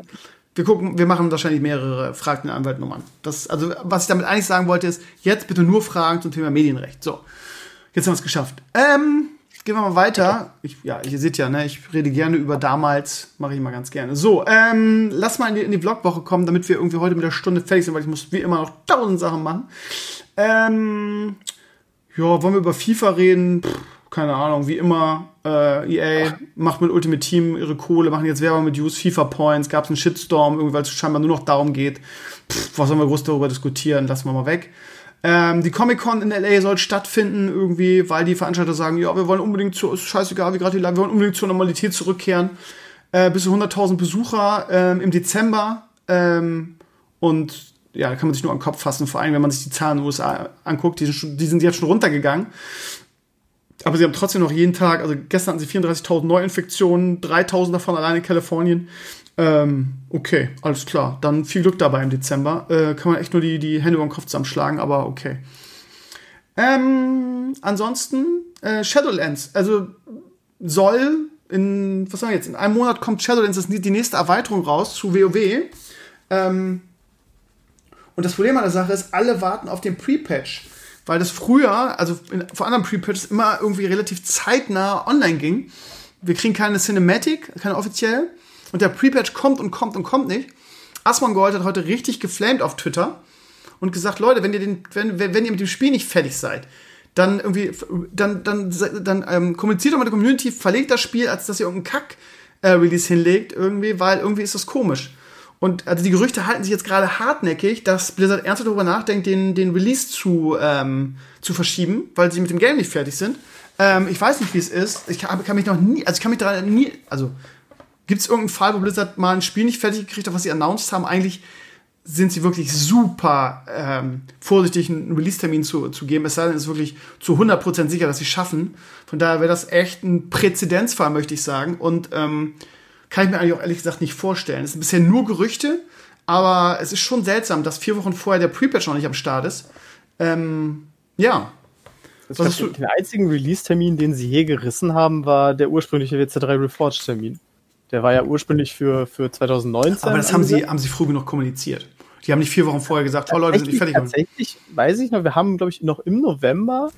wir gucken, wir machen wahrscheinlich mehrere Fragen den Anwaltnummern. Das, also, was ich damit eigentlich sagen wollte, ist, jetzt bitte nur Fragen zum Thema Medienrecht. So, jetzt haben wir es geschafft. Ähm, gehen wir mal weiter. Ich, ja, ihr seht ja, ne, ich rede gerne über damals, mache ich mal ganz gerne. So, ähm, lass mal in die, in die Vlogwoche kommen, damit wir irgendwie heute mit der Stunde fertig sind, weil ich muss wie immer noch tausend Sachen machen. Ähm, ja, wollen wir über FIFA reden? Pff, keine Ahnung, wie immer. Äh, EA macht mit Ultimate Team ihre Kohle, machen jetzt Werbung mit Use FIFA Points, gab es einen Shitstorm, irgendwie, weil es scheinbar nur noch darum geht. Pff, was sollen wir groß darüber diskutieren? Lassen wir mal weg. Ähm, die Comic-Con in LA soll stattfinden, irgendwie, weil die Veranstalter sagen, ja, wir wollen unbedingt zu, ist scheißegal, wie gerade die Lage, wir wollen unbedingt zur Normalität zurückkehren. Äh, bis zu 100.000 Besucher ähm, im Dezember. Ähm, und ja, da kann man sich nur den Kopf fassen, vor allem, wenn man sich die Zahlen in den USA anguckt, die sind, die sind jetzt schon runtergegangen. Aber sie haben trotzdem noch jeden Tag, also gestern hatten sie 34.000 Neuinfektionen, 3.000 davon allein in Kalifornien. Ähm, okay, alles klar. Dann viel Glück dabei im Dezember. Äh, kann man echt nur die, die Hände über den Kopf zusammenschlagen, aber okay. Ähm, ansonsten, äh, Shadowlands. Also soll in, was sagen wir jetzt, in einem Monat kommt Shadowlands, das ist die nächste Erweiterung raus zu WoW. Ähm, und das Problem an der Sache ist, alle warten auf den Pre-Patch. Weil das früher, also in, vor anderen Pre-Patches, immer irgendwie relativ zeitnah online ging. Wir kriegen keine Cinematic, keine offizielle. Und der Pre-Patch kommt und kommt und kommt nicht. Asmongold hat heute richtig geflamed auf Twitter und gesagt, Leute, wenn ihr, den, wenn, wenn ihr mit dem Spiel nicht fertig seid, dann irgendwie, dann, dann, dann ähm, kommuniziert doch mit der Community, verlegt das Spiel, als dass ihr irgendeinen Kack-Release hinlegt, irgendwie, weil irgendwie ist das komisch. Und also die Gerüchte halten sich jetzt gerade hartnäckig, dass Blizzard ernsthaft darüber nachdenkt, den, den Release zu, ähm, zu verschieben, weil sie mit dem Game nicht fertig sind. Ähm, ich weiß nicht, wie es ist. Ich hab, kann mich noch nie, also ich kann mich daran nie, also gibt es irgendeinen Fall, wo Blizzard mal ein Spiel nicht fertig gekriegt hat, was sie announced haben? Eigentlich sind sie wirklich super ähm, vorsichtig, einen Release-Termin zu, zu geben. Es sei denn, es ist wirklich zu 100% sicher, dass sie schaffen. Von daher wäre das echt ein Präzedenzfall, möchte ich sagen. Und ähm, kann ich mir eigentlich auch ehrlich gesagt nicht vorstellen. Es sind bisher nur Gerüchte, aber es ist schon seltsam, dass vier Wochen vorher der Pre-Patch noch nicht am Start ist. Ähm, ja. Ich glaub, den einzigen Release-Termin, den sie je gerissen haben, war der ursprüngliche WC3 Reforged-Termin. Der war ja ursprünglich für, für 2019. Aber das haben sie, haben sie früh genug kommuniziert. Die haben nicht vier Wochen vorher gesagt, oh Leute, sind nicht fertig. Tatsächlich, weiß ich noch, wir haben, glaube ich, noch im November,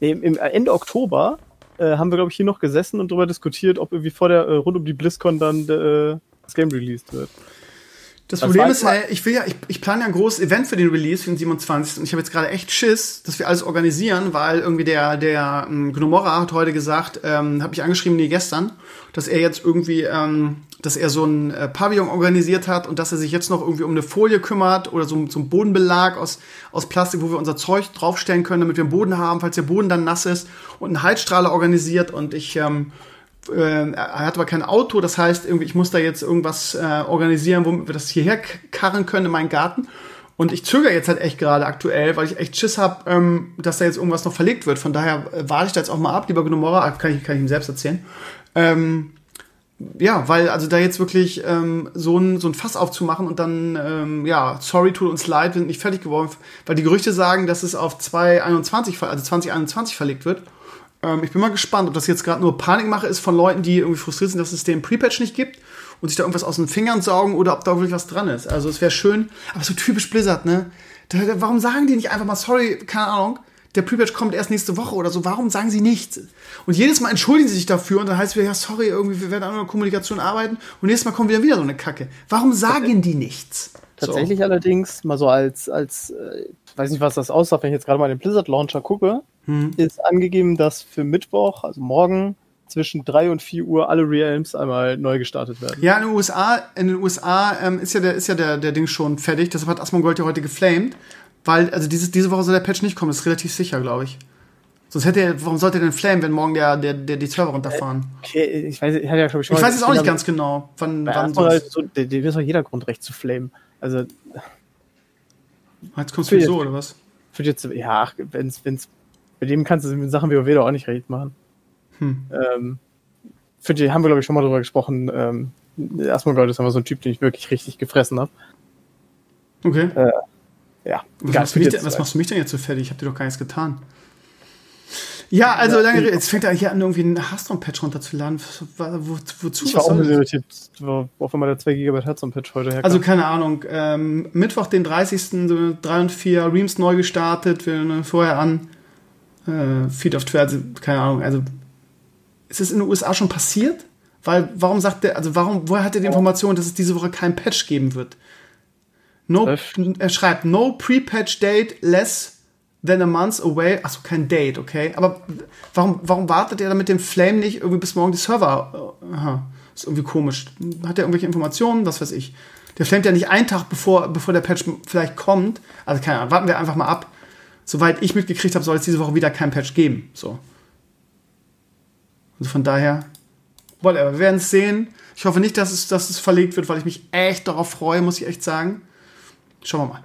im, im Ende Oktober, äh, haben wir, glaube ich, hier noch gesessen und darüber diskutiert, ob irgendwie vor der, äh, rund um die BlizzCon dann äh, das Game released wird. Das, das Problem ist, äh, ich will ja, ich, ich plane ja ein großes Event für den Release, für den 27. Und ich habe jetzt gerade echt Schiss, dass wir alles organisieren, weil irgendwie der, der ähm, Gnomora hat heute gesagt, ähm, habe ich angeschrieben, nee, gestern, dass er jetzt irgendwie, ähm, dass er so ein äh, Pavillon organisiert hat und dass er sich jetzt noch irgendwie um eine Folie kümmert oder so, so ein Bodenbelag aus, aus Plastik, wo wir unser Zeug draufstellen können, damit wir einen Boden haben, falls der Boden dann nass ist und einen Heizstrahler organisiert und ich, ähm, äh, er hat aber kein Auto, das heißt, irgendwie, ich muss da jetzt irgendwas äh, organisieren, wo wir das hierher karren können in meinen Garten. Und ich zögere jetzt halt echt gerade aktuell, weil ich echt Schiss habe, ähm, dass da jetzt irgendwas noch verlegt wird. Von daher äh, warte ich da jetzt auch mal ab, lieber Gnomora, kann ich, kann ich ihm selbst erzählen. Ähm, ja, weil also da jetzt wirklich ähm, so, ein, so ein Fass aufzumachen und dann, ähm, ja, sorry, tut uns leid, wir sind nicht fertig geworden, weil die Gerüchte sagen, dass es auf 2021, also 2021 verlegt wird. Ähm, ich bin mal gespannt, ob das jetzt gerade nur Panikmache ist von Leuten, die irgendwie frustriert sind, dass es den Pre-Patch nicht gibt und sich da irgendwas aus den Fingern saugen oder ob da wirklich was dran ist. Also es wäre schön, aber so typisch Blizzard, ne? Da, da, warum sagen die nicht einfach mal, sorry, keine Ahnung, der Pre-Patch kommt erst nächste Woche oder so, warum sagen sie nichts? Und jedes Mal entschuldigen sie sich dafür und dann heißt es wieder, ja, sorry, irgendwie, wir werden an einer Kommunikation arbeiten und nächstes Mal kommt wieder wieder so eine Kacke. Warum sagen die nichts? Tatsächlich so. allerdings, mal so als, als, äh, weiß nicht, was das aussagt, wenn ich jetzt gerade mal den Blizzard Launcher gucke, hm. ist angegeben, dass für Mittwoch, also morgen, zwischen 3 und 4 Uhr alle Realms einmal neu gestartet werden. Ja, in den USA, in den USA ähm, ist ja, der, ist ja der, der Ding schon fertig. Deshalb hat Asmongold ja heute geflamed. Weil, also dieses, diese Woche soll der Patch nicht kommen, das ist relativ sicher, glaube ich. Sonst hätte er, warum sollte er denn flamen, wenn morgen der, der, der die Server runterfahren? Okay, ich weiß, ich, hatte ja, ich, ich weiß jetzt auch nicht ganz genau, wann, wann halt so, der ist doch jeder Grund, recht zu flamen. Also. Jetzt kommst du so, oder was? Jetzt, ja, wenn's, wenn's mit dem kannst du mit Sachen wie WoW auch nicht recht machen. Hm. Ähm, für die haben wir, glaube ich, schon mal drüber gesprochen. Ähm, Asmongold ist einfach so ein Typ, den ich wirklich richtig gefressen habe. Okay. Äh, ja. Was machst, denn, was machst, du mich denn jetzt so fertig? Ich habe dir doch gar nichts getan. Ja, also lange Rede. Jetzt fängt er hier an, irgendwie einen Hearthstone-Patch runterzuladen. Wo, wozu? Ich war auch irritiert, auf einmal der 2 GB Hearthstone-Patch heute herkam. Also keine Ahnung. Ähm, Mittwoch, den 30. So 3 und 4 Reams neu gestartet. Wir vorher an äh, Feed of Twitter, also keine Ahnung, also ist es in den USA schon passiert? Weil, warum sagt der, also warum, woher hat er die Information, dass es diese Woche kein Patch geben wird? No, er schreibt, no pre-patch date less than a month away. Achso, kein Date, okay. Aber warum, warum wartet er dann mit dem Flame nicht irgendwie bis morgen die Server? Aha, ist irgendwie komisch. Hat er irgendwelche Informationen? Was weiß ich. Der flamet ja nicht einen Tag bevor, bevor der Patch vielleicht kommt. Also keine Ahnung, warten wir einfach mal ab soweit ich mitgekriegt habe, soll es diese Woche wieder kein Patch geben. So. Also von daher, whatever. Wir werden es sehen. Ich hoffe nicht, dass es, dass es verlegt wird, weil ich mich echt darauf freue, muss ich echt sagen. Schauen wir mal.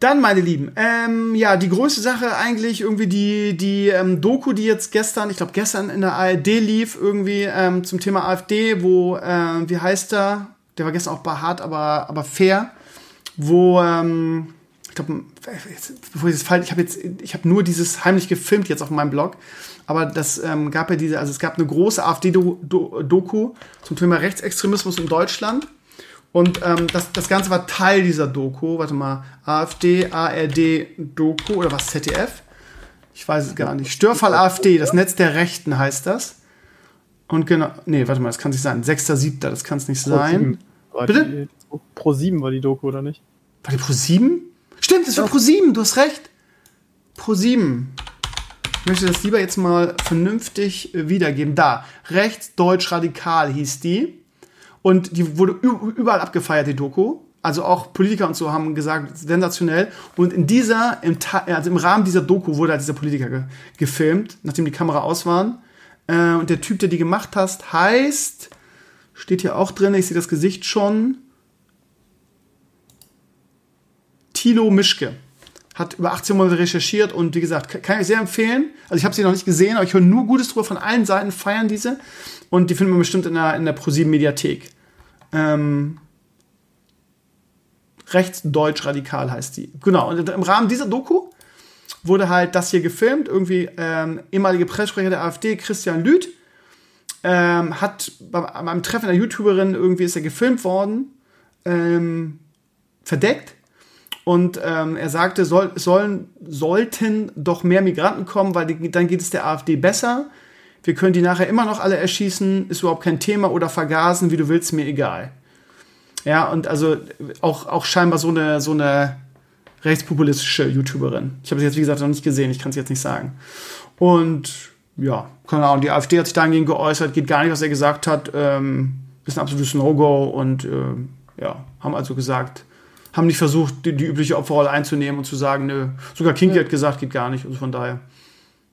Dann, meine Lieben, ähm, ja, die größte Sache eigentlich irgendwie die, die ähm, Doku, die jetzt gestern, ich glaube gestern in der ARD lief, irgendwie ähm, zum Thema AfD, wo, äh, wie heißt der? Der war gestern auch behaart, aber, aber fair, wo, ähm, ich glaube, bevor ich das falsch, ich habe jetzt, ich habe nur dieses heimlich gefilmt jetzt auf meinem Blog, aber das ähm, gab ja diese, also es gab eine große AfD-Doku zum Thema Rechtsextremismus in Deutschland. Und ähm, das, das Ganze war Teil dieser Doku. Warte mal, AfD, ARD, Doku oder was, ZDF? Ich weiß es gar nicht. Störfall AfD, das Netz der Rechten heißt das. Und genau, nee, warte mal, das kann nicht sein. 6.7., das kann es nicht sein. Bitte? Die, Pro 7 war die Doku, oder nicht? War die Pro 7? Stimmt, das war Pro 7, du hast recht. Pro 7. Ich möchte das lieber jetzt mal vernünftig äh, wiedergeben. Da, Rechtsdeutsch Radikal hieß die. Und die wurde überall abgefeiert, die Doku. also auch Politiker und so haben gesagt, sensationell. Und in dieser, im, also im Rahmen dieser Doku wurde halt dieser Politiker ge gefilmt, nachdem die Kamera aus waren. Äh, und der Typ, der die gemacht hat, heißt, steht hier auch drin, ich sehe das Gesicht schon. Tilo Mischke. Hat über 18 Monate recherchiert und wie gesagt, kann ich sehr empfehlen. Also ich habe sie noch nicht gesehen, aber ich höre nur Gutes drüber von allen Seiten, feiern diese. Und die finden wir bestimmt in der, in der ProSieben Mediathek. Ähm, Rechtsdeutsch radikal heißt die. Genau. Und im Rahmen dieser Doku wurde halt das hier gefilmt. Irgendwie ähm, ehemalige Pressesprecher der AfD, Christian Lüth, ähm, hat beim, beim Treffen einer YouTuberin irgendwie ist er gefilmt worden, ähm, verdeckt. Und ähm, er sagte, soll, sollen, sollten doch mehr Migranten kommen, weil die, dann geht es der AfD besser. Wir können die nachher immer noch alle erschießen, ist überhaupt kein Thema oder vergasen, wie du willst, mir egal. Ja, und also auch, auch scheinbar so eine, so eine rechtspopulistische YouTuberin. Ich habe sie jetzt, wie gesagt, noch nicht gesehen, ich kann es jetzt nicht sagen. Und ja, keine Ahnung, die AfD hat sich dahingehend geäußert, geht gar nicht, was er gesagt hat. Ähm, ist ein absolutes No-Go und äh, ja, haben also gesagt, haben nicht versucht, die, die, übliche Opferrolle einzunehmen und zu sagen, nö, sogar Kinky ja. hat gesagt, geht gar nicht, also von daher.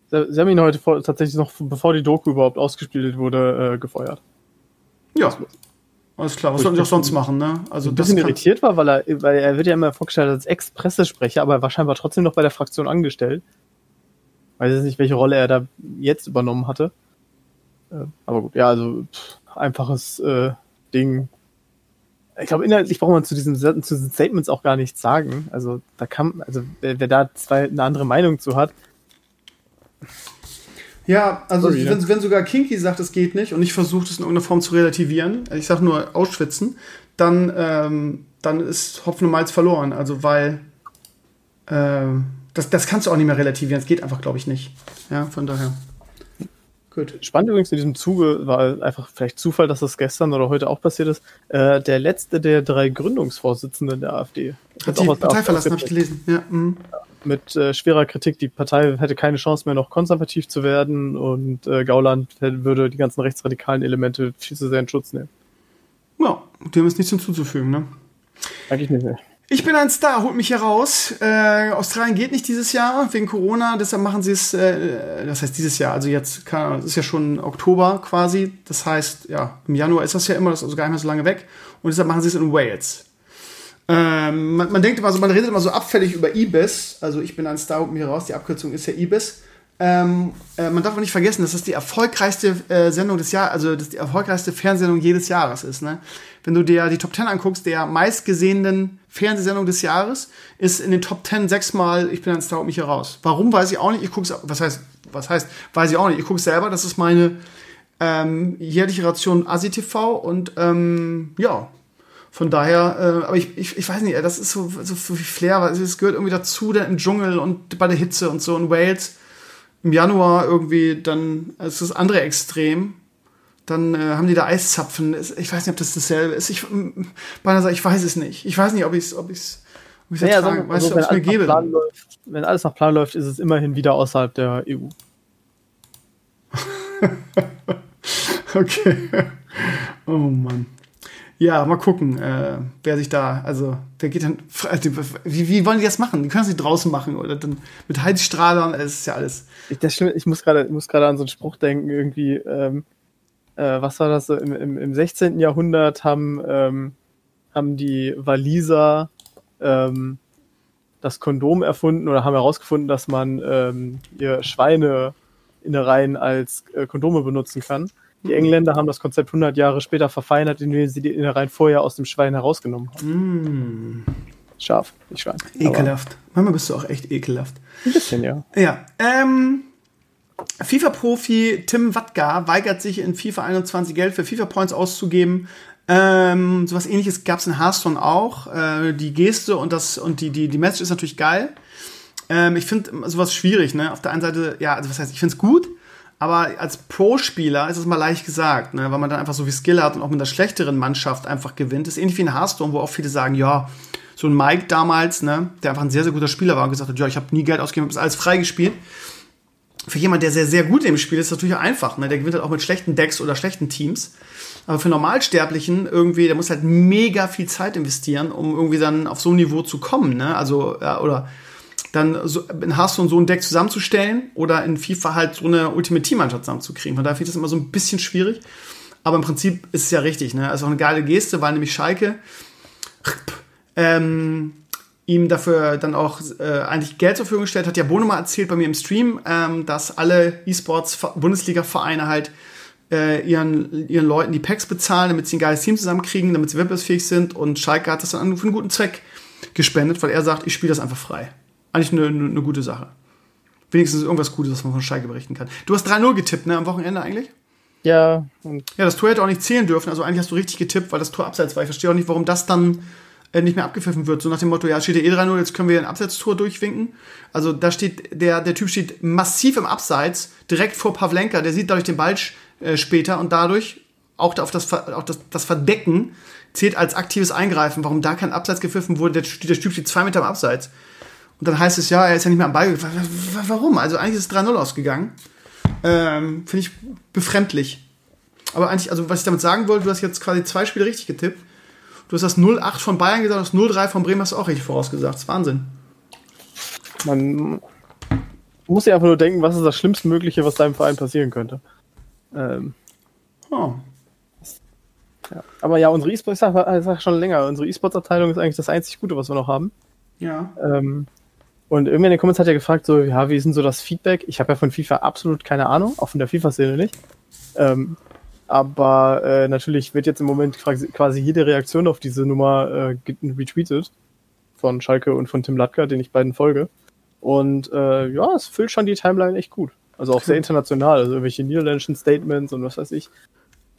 Sie haben ihn heute vor, tatsächlich noch, bevor die Doku überhaupt ausgespielt wurde, äh, gefeuert. Ja, alles klar, was sollen die auch sonst machen, ne? Also ein bisschen irritiert war, weil er, weil er wird ja immer vorgestellt als Ex-Pressesprecher, aber er war scheinbar trotzdem noch bei der Fraktion angestellt. Weiß jetzt nicht, welche Rolle er da jetzt übernommen hatte. Äh, aber gut, ja, also pff, einfaches äh, Ding. Ich glaube, inhaltlich braucht man zu diesen, zu diesen Statements auch gar nichts sagen. Also da kann, also wer, wer da zwei eine andere Meinung zu hat, ja, also Sorry, wenn, wenn, sogar Kinky sagt, es geht nicht und ich versuche es in irgendeiner Form zu relativieren, ich sage nur ausschwitzen, dann, ähm, dann ist Hopfen und Malz verloren. Also weil äh, das, das kannst du auch nicht mehr relativieren. Es geht einfach, glaube ich, nicht. Ja, von daher. Gut. Spannend übrigens in diesem Zuge war einfach vielleicht Zufall, dass das gestern oder heute auch passiert ist. Äh, der letzte der drei Gründungsvorsitzenden der AfD. Hat die Partei verlassen, habe ich gelesen. Ja. Mhm mit äh, schwerer Kritik, die Partei hätte keine Chance mehr, noch konservativ zu werden und äh, Gauland würde die ganzen rechtsradikalen Elemente viel zu sehr in Schutz nehmen. Ja, dem ist nichts hinzuzufügen, ne? Eigentlich nicht mehr. Ich bin ein Star, holt mich hier raus. Äh, Australien geht nicht dieses Jahr wegen Corona, deshalb machen sie es, äh, das heißt dieses Jahr, also jetzt, kann, ist ja schon Oktober quasi, das heißt, ja, im Januar ist das ja immer, das ist also gar nicht mehr so lange weg und deshalb machen sie es in Wales. Ähm, man, man, denkt immer so, man redet immer so abfällig über IBIS. Also ich bin ein Star, mir raus. Die Abkürzung ist ja IBIS. Ähm, äh, man darf auch nicht vergessen, dass das die erfolgreichste äh, Sendung des Jahres, also das die erfolgreichste Fernsehsendung jedes Jahres ist. Ne? Wenn du dir die Top 10 anguckst, der meistgesehenen Fernsehsendung des Jahres ist in den Top 10 sechsmal Ich bin ein Star, mich heraus. Warum, weiß ich auch nicht. Ich guck's, was heißt, was heißt, weiß ich auch nicht. Ich gucke selber, das ist meine ähm, jährliche Ration ASI TV und ähm, ja, von daher, äh, aber ich, ich, ich weiß nicht, das ist so, so, so viel Flair, weil es gehört irgendwie dazu, dann im Dschungel und bei der Hitze und so in Wales im Januar irgendwie, dann ist das andere Extrem. Dann äh, haben die da Eiszapfen. Ich weiß nicht, ob das dasselbe ist. Ich, beinahe sage, ich weiß es nicht. Ich weiß nicht, ob ich es ob ich's, ob ich's naja, ertragen, weißt du, ob es mir gebe. Läuft, wenn alles nach Plan läuft, ist es immerhin wieder außerhalb der EU. [laughs] okay. Oh Mann. Ja, mal gucken, äh, wer sich da, also, wer geht denn, also, wie, wie wollen die das machen? Die können es nicht draußen machen oder dann mit Heizstrahlern, das ist ja alles. Ich, das stimmt, ich muss gerade, muss gerade an so einen Spruch denken, irgendwie, ähm, äh, was war das im, im, im 16. Jahrhundert haben, ähm, haben die Waliser, ähm, das Kondom erfunden oder haben herausgefunden, dass man ähm, ihr Schweineinnereien als äh, Kondome benutzen kann. Die Engländer haben das Konzept 100 Jahre später verfeinert, indem sie die Innereien vorher aus dem Schwein herausgenommen haben. Mm. Scharf, nicht Schwein. Ekelhaft. Manchmal bist du auch echt ekelhaft. Ein bisschen, ja. Ja. Ähm, FIFA-Profi Tim Wattgar weigert sich in FIFA 21 Geld für FIFA-Points auszugeben. Ähm, sowas ähnliches gab es in Hearthstone auch. Äh, die Geste und das und die, die, die Message ist natürlich geil. Ähm, ich finde sowas schwierig, ne? Auf der einen Seite, ja, also was heißt, ich finde es gut, aber als Pro-Spieler ist es mal leicht gesagt, ne? weil man dann einfach so viel Skill hat und auch mit einer schlechteren Mannschaft einfach gewinnt. Das ist ähnlich wie in Hearthstone, wo auch viele sagen, ja, so ein Mike damals, ne, der einfach ein sehr, sehr guter Spieler war und gesagt hat, ja, ich habe nie Geld ausgegeben, habe alles freigespielt. für jemand, der sehr, sehr gut im Spiel ist, ist natürlich einfach. Ne? Der gewinnt halt auch mit schlechten Decks oder schlechten Teams. Aber für Normalsterblichen irgendwie, der muss halt mega viel Zeit investieren, um irgendwie dann auf so ein Niveau zu kommen. Ne? Also, ja, oder dann so, in Hearthstone so ein Deck zusammenzustellen oder in FIFA halt so eine Ultimate Team-Mannschaft zusammenzukriegen. Von daher finde ich das immer so ein bisschen schwierig. Aber im Prinzip ist es ja richtig. Ne? Also auch eine geile Geste, weil nämlich Schalke ähm, ihm dafür dann auch äh, eigentlich Geld zur Verfügung gestellt hat. Ja, Bono mal erzählt bei mir im Stream, ähm, dass alle E-Sports-Bundesliga-Vereine halt äh, ihren, ihren Leuten die Packs bezahlen, damit sie ein geiles Team zusammenkriegen, damit sie wettbewerbsfähig sind. Und Schalke hat das dann für einen guten Zweck gespendet, weil er sagt, ich spiele das einfach frei. Eigentlich eine, eine, gute Sache. Wenigstens irgendwas Gutes, was man von Schalke berichten kann. Du hast 3-0 getippt, ne, am Wochenende eigentlich? Ja. ja, das Tor hätte auch nicht zählen dürfen. Also eigentlich hast du richtig getippt, weil das Tor abseits war. Ich verstehe auch nicht, warum das dann äh, nicht mehr abgepfiffen wird. So nach dem Motto, ja, steht ja eh 3-0, jetzt können wir ein Abseitstor durchwinken. Also da steht, der, der Typ steht massiv im Abseits, direkt vor Pavlenka, der sieht dadurch den Ball äh, später und dadurch auch auf das, auch das, das Verdecken zählt als aktives Eingreifen. Warum da kein Abseits gepfiffen wurde, der, der Typ steht zwei Meter im Abseits. Und dann heißt es ja, er ist ja nicht mehr am Ball. Warum? Also eigentlich ist es 3-0 ausgegangen. Ähm, Finde ich befremdlich. Aber eigentlich, also was ich damit sagen wollte, du hast jetzt quasi zwei Spiele richtig getippt. Du hast das 0-8 von Bayern gesagt, das 0-3 von Bremen hast du auch richtig vorausgesagt. Das ist Wahnsinn. Man muss ja einfach nur denken, was ist das Schlimmstmögliche, was deinem Verein passieren könnte. Ähm, oh. Ja. Aber ja, unsere E-Sports, ich sag, ich sag schon länger, unsere E-Sports-Abteilung ist eigentlich das einzig Gute, was wir noch haben. Ja. Ähm, und irgendwer in den Comments hat ja gefragt, so, ja, wie ist denn so das Feedback? Ich habe ja von FIFA absolut keine Ahnung, auch von der FIFA-Szene nicht. Ähm, aber äh, natürlich wird jetzt im Moment quasi jede Reaktion auf diese Nummer äh, retweetet von Schalke und von Tim Latka, den ich beiden folge. Und äh, ja, es füllt schon die Timeline echt gut. Also auch sehr international, also irgendwelche niederländischen Statements und was weiß ich.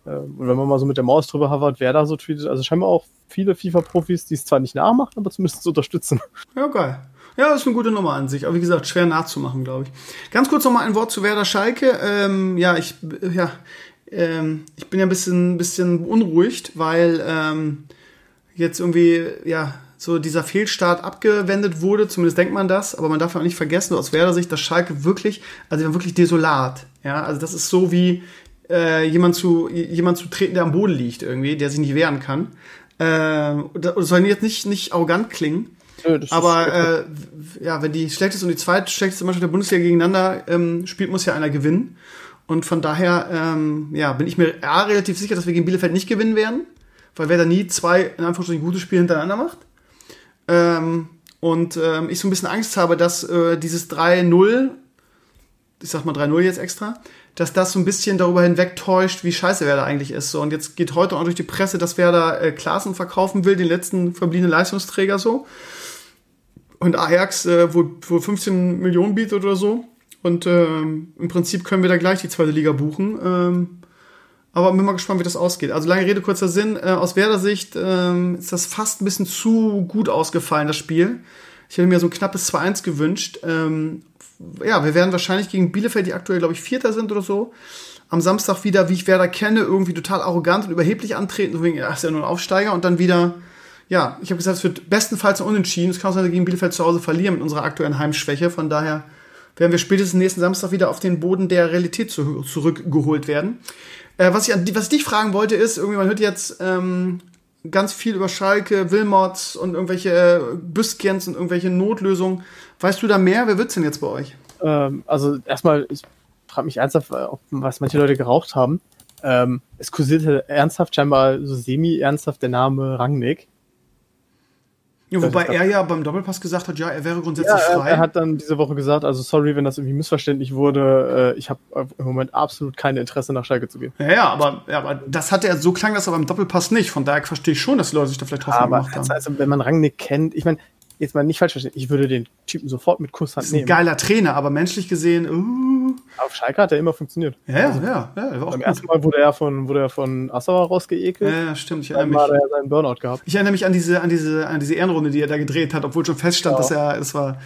Ähm, und wenn man mal so mit der Maus drüber hovert, wer da so tweetet, also scheinbar auch viele FIFA-Profis, die es zwar nicht nachmachen, aber zumindest [laughs] unterstützen. Ja, geil. Ja, das ist eine gute Nummer an sich. Aber wie gesagt, schwer nachzumachen, glaube ich. Ganz kurz noch mal ein Wort zu Werder Schalke. Ähm, ja, ich, ja, ähm, ich bin ja ein bisschen, bisschen beunruhigt, weil ähm, jetzt irgendwie, ja, so dieser Fehlstart abgewendet wurde, zumindest denkt man das, aber man darf auch nicht vergessen, aus Werder Sicht, dass Schalke wirklich, also wirklich desolat. Ja, also das ist so wie äh, jemand zu jemand zu treten, der am Boden liegt irgendwie, der sich nicht wehren kann. Äh, das soll jetzt nicht nicht arrogant klingen, ja, aber äh, ja, wenn die schlechteste und die zweitschlechteste Mannschaft der Bundesliga gegeneinander ähm, spielt, muss ja einer gewinnen. Und von daher ähm, ja, bin ich mir A, relativ sicher, dass wir gegen Bielefeld nicht gewinnen werden, weil wer da nie zwei, in Anführungsstrichen, gute Spiele hintereinander macht. Ähm, und ähm, ich so ein bisschen Angst habe, dass äh, dieses 3-0, ich sag mal 3-0 jetzt extra, dass das so ein bisschen darüber hinwegtäuscht, wie scheiße Werder eigentlich ist. So, und jetzt geht heute auch durch die Presse, dass Werder äh, Klaassen verkaufen will, den letzten verbliebenen Leistungsträger so. Und Ajax äh, wohl, wohl 15 Millionen bietet oder so. Und ähm, im Prinzip können wir da gleich die zweite Liga buchen. Ähm, aber bin mal gespannt, wie das ausgeht. Also lange Rede, kurzer Sinn. Äh, aus Werder-Sicht ähm, ist das fast ein bisschen zu gut ausgefallen, das Spiel. Ich hätte mir so ein knappes 2-1 gewünscht. Ähm, ja, wir werden wahrscheinlich gegen Bielefeld, die aktuell, glaube ich, Vierter sind oder so, am Samstag wieder, wie ich Werder kenne, irgendwie total arrogant und überheblich antreten, so wegen, ach, ist ja nur ein Aufsteiger und dann wieder, ja, ich habe gesagt, es wird bestenfalls ein Unentschieden. Es kann auch sein, dass wir gegen Bielefeld zu Hause verlieren mit unserer aktuellen Heimschwäche. Von daher werden wir spätestens nächsten Samstag wieder auf den Boden der Realität zu, zurückgeholt werden. Äh, was, ich, was ich dich fragen wollte, ist, irgendwie, man hört jetzt ähm, ganz viel über Schalke, Wilmots und irgendwelche äh, Büskens und irgendwelche Notlösungen. Weißt du da mehr? Wer wird's denn jetzt bei euch? Ähm, also erstmal, ich frage mich ernsthaft, was manche Leute geraucht haben. Ähm, es kursierte ernsthaft, scheinbar so semi-ernsthaft der Name Rangnick. Ja, wobei er ja beim Doppelpass gesagt hat, ja, er wäre grundsätzlich ja, frei. Er hat dann diese Woche gesagt, also sorry, wenn das irgendwie missverständlich wurde, äh, ich habe im Moment absolut kein Interesse nach Schalke zu gehen. Ja, ja, aber, ja, aber das hat er, so klang das aber im Doppelpass nicht. Von daher verstehe ich schon, dass die Leute sich da vielleicht Hoffnung gemacht haben. Also, wenn man Rangnick kennt, ich meine, jetzt mal nicht falsch verstehen, ich würde den Typen sofort mit Kusshand nehmen. Ist ein geiler Trainer, aber menschlich gesehen, uh. Auf Schalke hat er immer funktioniert. Ja, also, ja, ja. Beim gut. ersten Mal wurde er von, wurde er von Assauer rausgeekelt. Ja, ja, stimmt. Ich erinnere mich. hat er seinen Burnout gehabt. Ich erinnere mich an diese, an diese, an diese Ehrenrunde, die er da gedreht hat, obwohl schon feststand, ja. dass er, es war,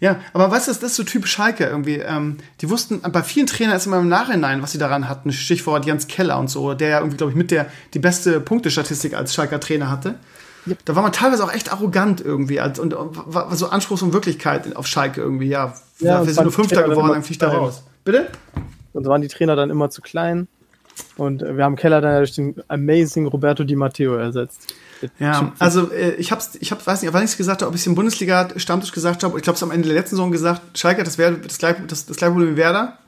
ja, aber weißt du, das ist so typisch Schalke irgendwie. Ähm, die wussten, bei vielen Trainern ist immer im Nachhinein, was sie daran hatten. Stichwort Jens Keller und so, der ja irgendwie, glaube ich, mit der die beste Punktestatistik als Schalker Trainer hatte. Ja. Da war man teilweise auch echt arrogant irgendwie als, und, war so Anspruchs und Wirklichkeit auf Schalke irgendwie. Ja, ja wir sind nur Fünfter geworden, dann fliegt er raus. Bitte? Und so waren die Trainer dann immer zu klein. Und äh, wir haben Keller dann durch den amazing Roberto Di Matteo ersetzt. Ja, also äh, ich hab's, ich hab, weiß nicht, wann ich es gesagt habe, ob ich es im Bundesliga-Stammtisch gesagt habe, ich glaube es am Ende der letzten Saison gesagt, Schalke, das wäre das gleiche das, das gleich Problem wie Werder,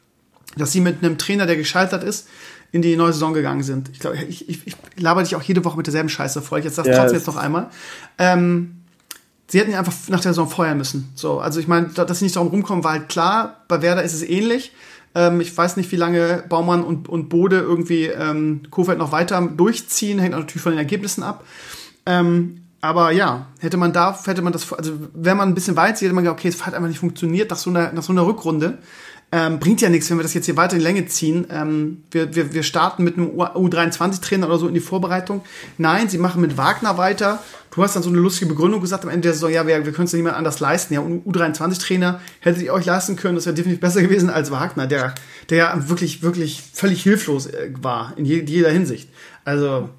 dass sie mit einem Trainer, der gescheitert ist, in die neue Saison gegangen sind. Ich glaube, ich, ich, ich laber dich auch jede Woche mit derselben Scheiße voll. Ich jetzt sag ja, trotzdem jetzt noch einmal. Ähm, sie hätten ihn einfach nach der Saison feuern müssen. So, also ich meine, dass sie nicht darum rumkommen, war halt klar. Bei Werder ist es ähnlich. Ähm, ich weiß nicht, wie lange Baumann und, und Bode irgendwie ähm, Kofeld noch weiter durchziehen, hängt natürlich von den Ergebnissen ab. Ähm, aber ja, hätte man da, hätte man das, also wenn man ein bisschen weit sieht, hätte man gesagt, okay, es hat einfach nicht funktioniert nach so einer, nach so einer Rückrunde. Ähm, bringt ja nichts, wenn wir das jetzt hier weiter in Länge ziehen. Ähm, wir, wir, wir starten mit einem U23-Trainer oder so in die Vorbereitung. Nein, sie machen mit Wagner weiter. Du hast dann so eine lustige Begründung gesagt am Ende der Saison, ja, wir, wir können es ja niemand anders leisten. Ja, U23-Trainer hättet ihr euch leisten können, das wäre definitiv besser gewesen als Wagner, der, der ja wirklich, wirklich völlig hilflos äh, war in jeder Hinsicht. Also,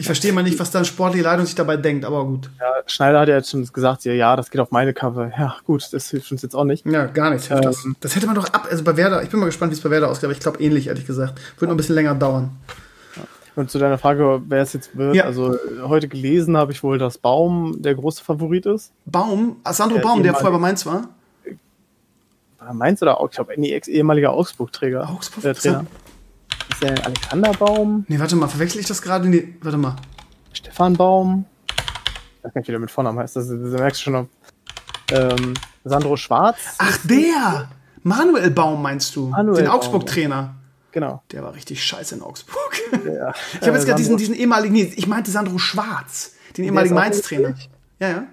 ich verstehe mal nicht, was dann sportliche Leitung sich dabei denkt, aber gut. Ja, Schneider hat ja jetzt schon gesagt, ja, das geht auf meine Kappe. Ja, gut, das hilft uns jetzt auch nicht. Ja, gar nichts hilft ähm, das. Das hätte man doch ab, also bei Werder, ich bin mal gespannt, wie es bei Werder ausgeht, aber ich glaube ähnlich, ehrlich gesagt. Wird noch ein bisschen länger dauern. Und zu deiner Frage, wer es jetzt wird, ja. also heute gelesen habe ich wohl, dass Baum der große Favorit ist. Baum? Sandro der Baum, der vorher bei Mainz war? Mainz oder ich glaube, nee, ehemaliger Augsburg-Träger. Augsburg? Äh, Trainer. Ist der Alexander Baum? Nee, warte mal, verwechsel ich das gerade? Nee, warte mal. Stefan Baum? Ich weiß gar nicht, wie der mit Vornamen heißt. Das, das merkst du schon. Ähm, Sandro Schwarz. Ach, der! Manuel Baum meinst du? Manuel Den Augsburg-Trainer. Genau. Der war richtig scheiße in Augsburg. Ja. [laughs] Ich habe jetzt gerade diesen, diesen ehemaligen, nee, ich meinte Sandro Schwarz, den ehemaligen Mainz-Trainer. Ja, ja.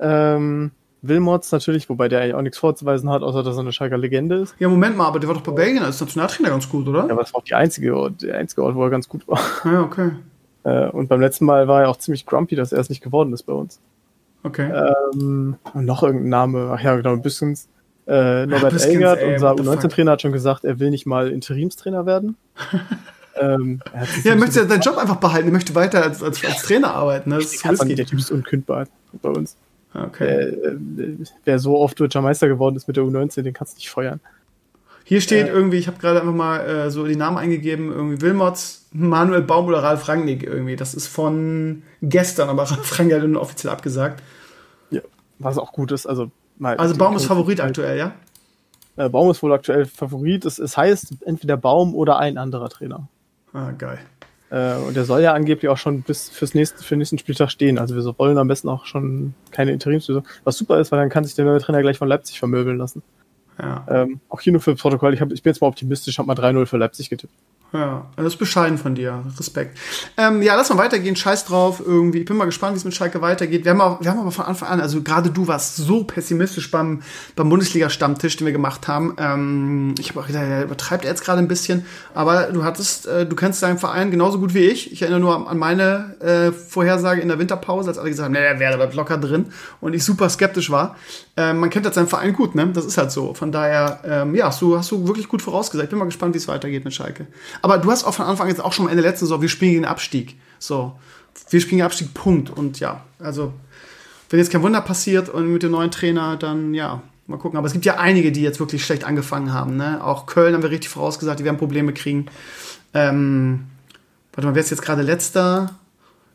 Ähm, Wilmots natürlich, wobei der eigentlich auch nichts vorzuweisen hat, außer dass er eine Schalker Legende ist. Ja, Moment mal, aber der war doch bei Belgien als Nationaltrainer ganz gut, oder? Ja, aber das war auch die einzige, der einzige Ort, wo er ganz gut war. Ja, okay. Äh, und beim letzten Mal war er auch ziemlich grumpy, dass er es nicht geworden ist bei uns. Okay. Ähm, und noch irgendein Name, ach ja, genau, ein bisschen. Äh, Norbert Ach, Elgert, unser U19-Trainer, hat schon gesagt, er will nicht mal Interimstrainer werden. [laughs] ähm, er ja, er möchte seinen Job einfach behalten, er möchte weiter als, als, als Trainer arbeiten. Ne? Das ist der Typ ist unkündbar bei uns. Okay. Wer, wer so oft deutscher Meister geworden ist mit der U19, den kannst du nicht feuern. Hier steht äh, irgendwie, ich habe gerade einfach mal äh, so die Namen eingegeben, irgendwie Wilmots, Manuel Baum oder Ralf Rangnick irgendwie. Das ist von gestern, aber [laughs] Ralf Rangnick hat nur offiziell abgesagt. Ja, was auch gut ist. Also, mal also Baum ist Favorit aktuell, ja? Äh, Baum ist wohl aktuell Favorit. Es, es heißt entweder Baum oder ein anderer Trainer. Ah, geil. Äh, und der soll ja angeblich auch schon bis fürs nächste, für den nächsten Spieltag stehen. Also wir wollen am besten auch schon keine Interimslösung. Was super ist, weil dann kann sich der neue Trainer gleich von Leipzig vermöbeln lassen. Ja. Ähm, auch hier nur für Protokoll, ich, hab, ich bin jetzt mal optimistisch, habe mal 3-0 für Leipzig getippt. Ja, das ist bescheiden von dir. Respekt. Ähm, ja, lass mal weitergehen. Scheiß drauf irgendwie. Ich bin mal gespannt, wie es mit Schalke weitergeht. Wir haben, auch, wir haben aber von Anfang an, also gerade du warst so pessimistisch beim, beim Bundesliga-Stammtisch, den wir gemacht haben. Ähm, ich habe auch gedacht, der übertreibt er jetzt gerade ein bisschen. Aber du hattest, äh, du kennst deinen Verein genauso gut wie ich. Ich erinnere nur an meine äh, Vorhersage in der Winterpause, als alle gesagt haben, nee, der wäre bleibt locker drin. Und ich super skeptisch war. Ähm, man kennt halt seinen Verein gut, ne? Das ist halt so. Von daher, ähm, ja, hast du, hast du wirklich gut vorausgesagt. Ich bin mal gespannt, wie es weitergeht mit Schalke. Aber du hast auch von Anfang jetzt auch schon am Ende letzten Saison, wir spielen gegen den Abstieg. So, wir spielen den Abstieg, Punkt. Und ja, also, wenn jetzt kein Wunder passiert und mit dem neuen Trainer, dann ja, mal gucken. Aber es gibt ja einige, die jetzt wirklich schlecht angefangen haben. Ne? Auch Köln haben wir richtig vorausgesagt, die werden Probleme kriegen. Ähm, warte mal, wer ist jetzt gerade letzter?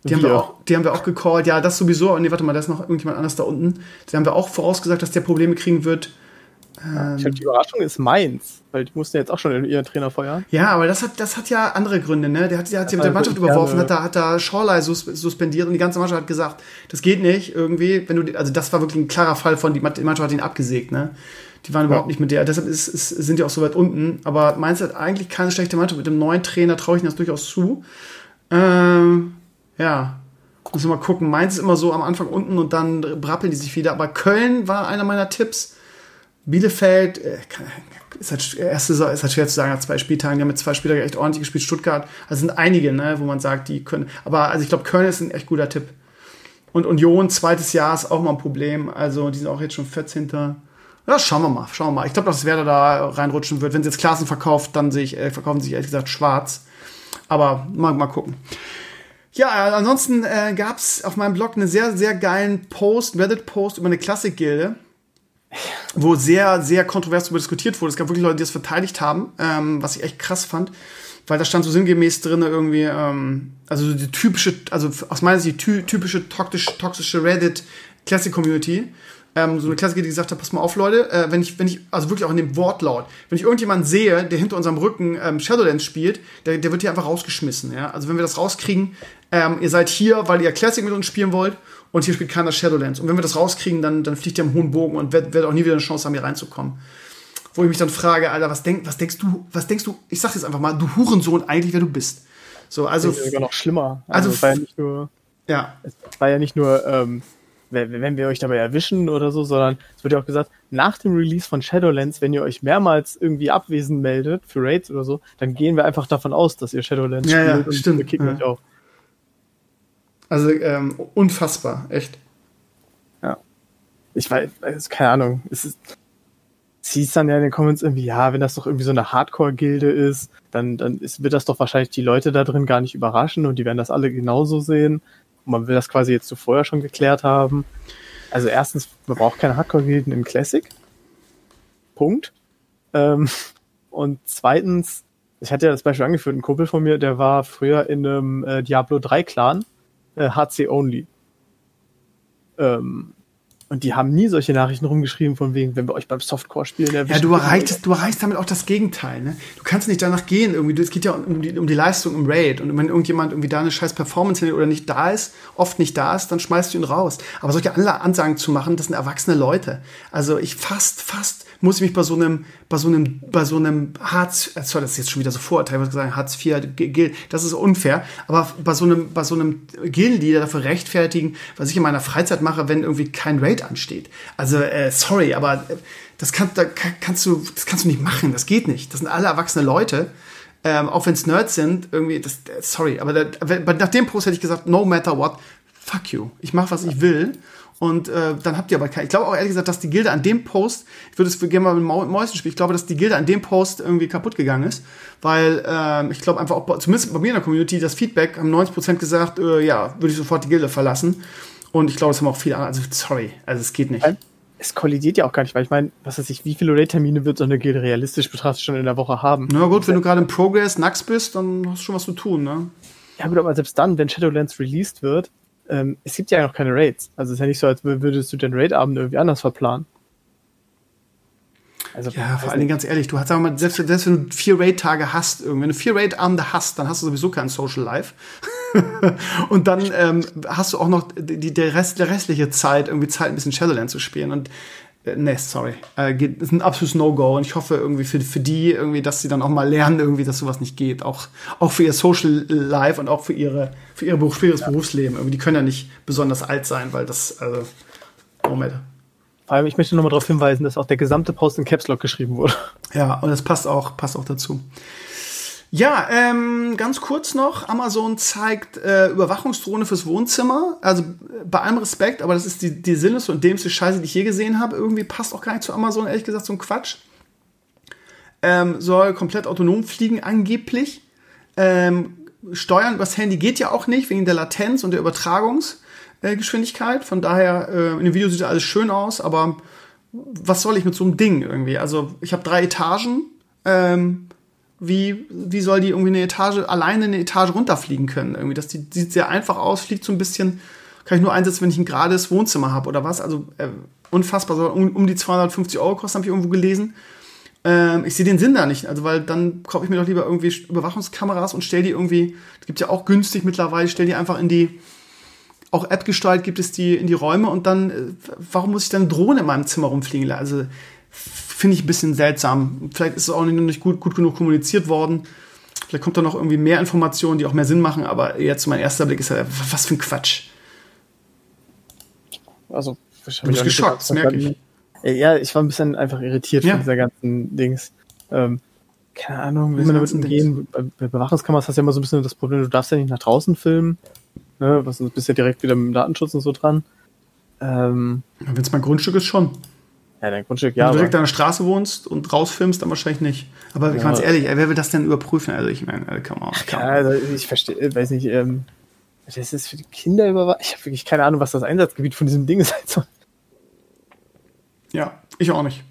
Die haben, wir auch, die haben wir auch gecallt. Ja, das sowieso. Und nee, warte mal, da ist noch irgendjemand anders da unten. Die haben wir auch vorausgesagt, dass der Probleme kriegen wird. Ähm, ich glaube, die Überraschung ist Mainz, weil die mussten jetzt auch schon ihren Trainer feuern. Ja, aber das hat, das hat ja andere Gründe, ne? Der hat, der hat sich mit der Mannschaft überworfen, hat da, hat da Schorlei sus suspendiert und die ganze Mannschaft hat gesagt, das geht nicht irgendwie, wenn du, also das war wirklich ein klarer Fall von, die Mannschaft hat ihn abgesägt, ne? Die waren ja. überhaupt nicht mit der, deshalb ist, ist, sind die auch so weit unten. Aber Mainz hat eigentlich keine schlechte Mannschaft. Mit dem neuen Trainer traue ich ihnen das durchaus zu. Ähm, ja, muss mal gucken. Mainz ist immer so am Anfang unten und dann brappeln die sich wieder. Aber Köln war einer meiner Tipps Bielefeld, äh, ist halt, ist halt schwer zu sagen, nach zwei Spieltagen, die haben mit zwei Spielern echt ordentlich gespielt. Stuttgart, also sind einige, ne, wo man sagt, die können. Aber also ich glaube, Köln ist ein echt guter Tipp. Und Union, zweites Jahr ist auch mal ein Problem. Also die sind auch jetzt schon 14. Ja, schauen wir mal, schauen wir mal. Ich glaube, dass Werder da reinrutschen wird. Wenn sie jetzt Klassen verkauft, dann sehe ich, äh, verkaufen sie sich ehrlich gesagt schwarz. Aber mal, mal gucken. Ja, ansonsten äh, gab es auf meinem Blog einen sehr, sehr geilen Post, Reddit-Post über eine Klassikgilde wo sehr, sehr kontrovers darüber diskutiert wurde. Es gab wirklich Leute, die das verteidigt haben, ähm, was ich echt krass fand, weil da stand so sinngemäß drin irgendwie, ähm, also die typische, also aus meiner Sicht die typische toxische, toxische Reddit Classic Community. Ähm, so eine Klassiker, die gesagt hat, pass mal auf, Leute, äh, wenn ich, wenn ich, also wirklich auch in dem Wortlaut, wenn ich irgendjemanden sehe, der hinter unserem Rücken ähm, Shadowlands spielt, der, der wird hier einfach rausgeschmissen, ja. Also wenn wir das rauskriegen, ähm, ihr seid hier, weil ihr Classic mit uns spielen wollt und hier spielt keiner Shadowlands. Und wenn wir das rauskriegen, dann, dann fliegt ihr im hohen Bogen und werdet werd auch nie wieder eine Chance haben, hier reinzukommen. Wo ich mich dann frage, Alter, was, denk, was denkst du, was denkst du, ich sag's jetzt einfach mal, du Hurensohn eigentlich, wer du bist. So, also. Das ist sogar noch schlimmer. Also, also war ja nicht nur. Ja. Es war ja nicht nur, ähm, wenn wir euch dabei erwischen oder so, sondern es wird ja auch gesagt, nach dem Release von Shadowlands, wenn ihr euch mehrmals irgendwie abwesend meldet für Raids oder so, dann gehen wir einfach davon aus, dass ihr Shadowlands ja, spielt ja, und stimmt. wir kicken ja. euch auch. Also ähm, unfassbar, echt. Ja. Ich weiß, keine Ahnung. Es ist, es dann ja in den Comments irgendwie, ja, wenn das doch irgendwie so eine Hardcore-Gilde ist, dann, dann ist, wird das doch wahrscheinlich die Leute da drin gar nicht überraschen und die werden das alle genauso sehen. Und man will das quasi jetzt so vorher schon geklärt haben. Also erstens, man braucht keine Hardcore-Gilden im Classic. Punkt. Ähm, und zweitens, ich hatte ja das Beispiel angeführt, ein Kumpel von mir, der war früher in einem äh, Diablo 3 Clan Äh, HC Only. Ähm, und die haben nie solche Nachrichten rumgeschrieben, von wegen, wenn wir euch beim Softcore-Spielen erwischen. Ja, du erreichst, du erreichst damit auch das Gegenteil. Ne? Du kannst nicht danach gehen. Irgendwie. Es geht ja um die, um die Leistung im Raid. Und wenn irgendjemand irgendwie da eine scheiß Performance oder nicht da ist, oft nicht da ist, dann schmeißt du ihn raus. Aber solche Ansagen zu machen, das sind erwachsene Leute. Also ich fast, fast muss ich mich bei so einem, bei so einem, bei so einem Hartz, äh, sorry, das ist jetzt schon wieder so Vorurteil, was gesagt, Hartz IV gilt, das ist unfair, aber bei so einem, bei so einem Gilde, die dafür rechtfertigen, was ich in meiner Freizeit mache, wenn irgendwie kein Raid ansteht. Also, äh, sorry, aber äh, das, kann, da kannst du, das kannst du nicht machen, das geht nicht. Das sind alle erwachsene Leute. Ähm, auch wenn es Nerds sind, irgendwie, das, äh, sorry, aber da, nach dem Post hätte ich gesagt, no matter what, fuck you. Ich mache, was ich will. Und äh, dann habt ihr aber kein. Ich glaube auch ehrlich gesagt, dass die Gilde an dem Post, ich würde es gerne mal mit Mäusen spielen, ich glaube, dass die Gilde an dem Post irgendwie kaputt gegangen ist. Weil äh, ich glaube einfach, auch, zumindest bei mir in der Community, das Feedback haben 90% gesagt, äh, ja, würde ich sofort die Gilde verlassen. Und ich glaube, das haben auch viele Also, sorry, also es geht nicht. Es kollidiert ja auch gar nicht, weil ich meine, was weiß ich, wie viele Raid-Termine wird so eine Gilde realistisch betrachtet schon in der Woche haben? Na gut, wenn du gerade im Progress Nax bist, dann hast du schon was zu tun, ne? Ja gut, aber selbst dann, wenn Shadowlands released wird, ähm, es gibt ja noch keine Raids. Also es ist ja nicht so, als würdest du den Raid-Abend irgendwie anders verplanen. Also, ja, vor allen Dingen ganz ehrlich, du hast sag mal, selbst, selbst wenn du vier Raid-Tage hast, wenn du vier Raid-Abende hast, dann hast du sowieso kein Social Life. [laughs] und dann ähm, hast du auch noch die, der, Rest, der restliche Zeit, irgendwie Zeit, ein bisschen Shadowland zu spielen. Und äh, nee, sorry. Äh, geht, ist ein absolutes No-Go. Und ich hoffe irgendwie für, für die, irgendwie, dass sie dann auch mal lernen, irgendwie, dass sowas nicht geht. Auch, auch für ihr Social Life und auch für ihre, für ihr Beruf, für ja. Berufsleben. Irgendwie, die können ja nicht besonders alt sein, weil das, also, Moment. Vor allem, ich möchte nochmal darauf hinweisen, dass auch der gesamte Post in Caps Lock geschrieben wurde. Ja, und das passt auch, passt auch dazu. Ja, ähm, ganz kurz noch, Amazon zeigt äh, Überwachungsdrohne fürs Wohnzimmer. Also bei allem Respekt, aber das ist die, die sinnlose und dämlichste Scheiße, die ich je gesehen habe. Irgendwie passt auch gar nicht zu Amazon, ehrlich gesagt, so ein Quatsch. Ähm, soll komplett autonom fliegen, angeblich. Ähm, steuern übers Handy geht ja auch nicht, wegen der Latenz und der Übertragungs. Äh, Geschwindigkeit. Von daher, äh, in dem Video sieht alles schön aus, aber was soll ich mit so einem Ding irgendwie? Also, ich habe drei Etagen. Ähm, wie, wie soll die irgendwie eine Etage, alleine eine Etage runterfliegen können? Irgendwie, das die, sieht sehr einfach aus, fliegt so ein bisschen, kann ich nur einsetzen, wenn ich ein gerades Wohnzimmer habe oder was. Also äh, unfassbar, soll um, um die 250 Euro kosten, habe ich irgendwo gelesen. Ähm, ich sehe den Sinn da nicht, also weil dann kaufe ich mir doch lieber irgendwie Überwachungskameras und stell die irgendwie, das gibt ja auch günstig mittlerweile, stell die einfach in die, auch App gesteuert gibt es die in die Räume und dann, äh, warum muss ich dann Drohne in meinem Zimmer rumfliegen? Also finde ich ein bisschen seltsam. Vielleicht ist es auch nicht gut, gut genug kommuniziert worden. Vielleicht kommt da noch irgendwie mehr Informationen, die auch mehr Sinn machen, aber jetzt mein erster Blick ist ja, was für ein Quatsch. Also, du bist geschockt, das merke ich. Ja, ich war ein bisschen einfach irritiert ja. von dieser ganzen Dings. Ähm, keine Ahnung, wie man damit umgehen. Bei, bei Bewachungskameras hast du ja immer so ein bisschen das Problem, du darfst ja nicht nach draußen filmen ne, was bist ja direkt wieder mit dem Datenschutz und so dran. Ähm, Wenn es mein Grundstück ist, schon. Ja, dein Grundstück, ja. Wenn du direkt an der Straße wohnst und rausfilmst, dann wahrscheinlich nicht. Aber ja. ganz ehrlich, wer will das denn überprüfen? Also ich meine, on. Come ja, also ich verstehe, äh, weiß nicht, ähm, das ist für die Kinder überwacht. Ich habe wirklich keine Ahnung, was das Einsatzgebiet von diesem Ding [laughs] sein soll. Ja, ich auch nicht.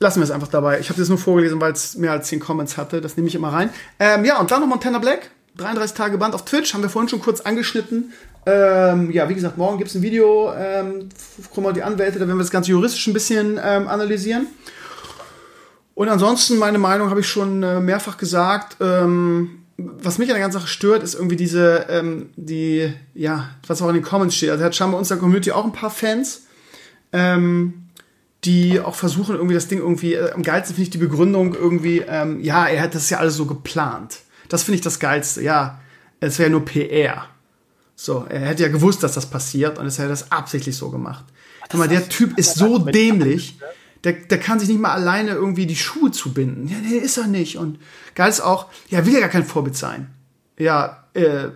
Lassen wir es einfach dabei. Ich habe das nur vorgelesen, weil es mehr als 10 Comments hatte. Das nehme ich immer rein. Ähm, ja, und dann noch Montana Black. 33 Tage Band auf Twitch, haben wir vorhin schon kurz angeschnitten. Ähm, ja, wie gesagt, morgen gibt es ein Video, ähm, gucken wir die Anwälte, da werden wir das ganze juristisch ein bisschen ähm, analysieren. Und ansonsten, meine Meinung habe ich schon äh, mehrfach gesagt. Ähm, was mich an der ganzen Sache stört, ist irgendwie diese, ähm, die, ja, was auch in den Comments steht. Also hat scheinbar unserer Community auch ein paar Fans, ähm, die auch versuchen, irgendwie das Ding irgendwie, äh, am geilsten finde ich die Begründung irgendwie, ähm, ja, er hat das ja alles so geplant. Das finde ich das Geilste. Ja, es wäre nur PR. So, er hätte ja gewusst, dass das passiert und es hätte das absichtlich so gemacht. Guck mal, der Typ ist so dämlich, der, der kann sich nicht mal alleine irgendwie die Schuhe zubinden. Ja, nee, ist er nicht. Und geil ist auch, ja, will ja gar kein Vorbild sein. Ja, äh,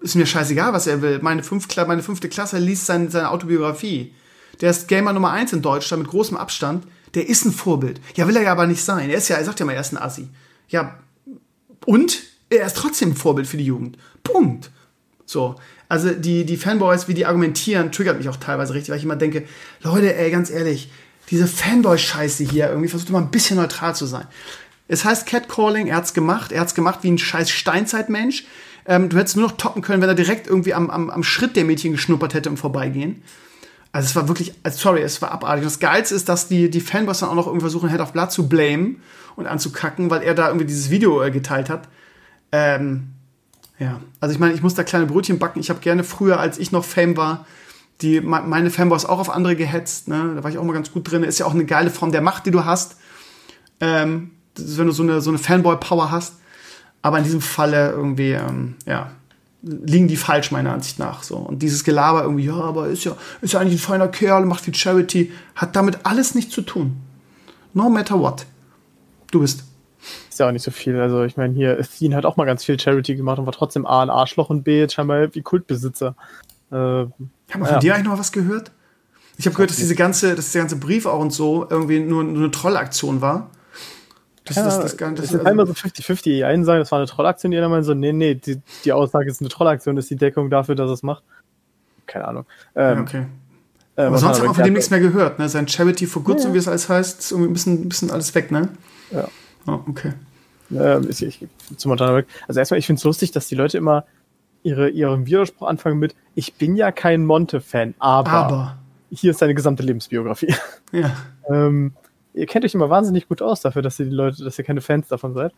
ist mir scheißegal, was er will. Meine, fünf, meine fünfte Klasse liest sein, seine Autobiografie. Der ist Gamer Nummer eins in Deutschland mit großem Abstand. Der ist ein Vorbild. Ja, will er ja aber nicht sein. Er ist ja, er sagt ja mal, er ist ein Assi. Ja, und er ist trotzdem ein Vorbild für die Jugend. Punkt. So. Also die, die Fanboys, wie die argumentieren, triggert mich auch teilweise richtig, weil ich immer denke, Leute, ey, ganz ehrlich, diese Fanboy-Scheiße hier, irgendwie versucht mal ein bisschen neutral zu sein. Es heißt Catcalling, er hat's gemacht, er hat's gemacht wie ein scheiß Steinzeitmensch. Ähm, du hättest nur noch toppen können, wenn er direkt irgendwie am, am, am Schritt der Mädchen geschnuppert hätte im Vorbeigehen. Also es war wirklich, also sorry, es war abartig. Das Geilste ist, dass die, die Fanboys dann auch noch irgendwie versuchen, Head of Blood zu blamen und anzukacken, weil er da irgendwie dieses Video äh, geteilt hat. Ähm, ja, also ich meine, ich muss da kleine Brötchen backen. Ich habe gerne früher, als ich noch Fame war, die meine Fanboys auch auf andere gehetzt. Ne? Da war ich auch mal ganz gut drin. Ist ja auch eine geile Form der Macht, die du hast. Ähm, wenn du so eine, so eine Fanboy-Power hast. Aber in diesem Falle irgendwie, ähm, ja, liegen die falsch, meiner Ansicht nach. So. Und dieses Gelaber irgendwie, ja, aber ist ja, ist ja eigentlich ein feiner Kerl, macht viel Charity, hat damit alles nichts zu tun. No matter what. Du bist. Ist ja auch nicht so viel. Also ich meine, hier, Thien hat auch mal ganz viel Charity gemacht und war trotzdem A ein Arschloch und B jetzt scheinbar wie Kultbesitzer. Äh, Haben wir von ja. dir eigentlich noch was gehört? Ich habe gehört, dass diese ganze, dass der ganze Brief auch und so irgendwie nur, nur eine Trollaktion war. Das, ja, das, das, das, das ist also, einmal so 50-50. Die einen sagen, das war eine Trollaktion, die anderen meinen so, nee, nee, die, die Aussage ist eine Trollaktion, ist die Deckung dafür, dass es macht. Keine Ahnung. Ähm, okay. Äh, aber sonst haben wir von dem nichts mehr gehört, ne? Sein Charity for Good, ja. so wie es alles heißt, ist irgendwie ein bisschen, ein bisschen alles weg, ne? Ja. Oh, okay. Ähm, ich, ich, zum Also erstmal, ich finde es lustig, dass die Leute immer ihre, ihren Widerspruch anfangen mit, ich bin ja kein Monte-Fan, aber, aber, hier ist seine gesamte Lebensbiografie. Ja. [laughs] ähm, ihr kennt euch immer wahnsinnig gut aus dafür, dass ihr die Leute, dass ihr keine Fans davon seid.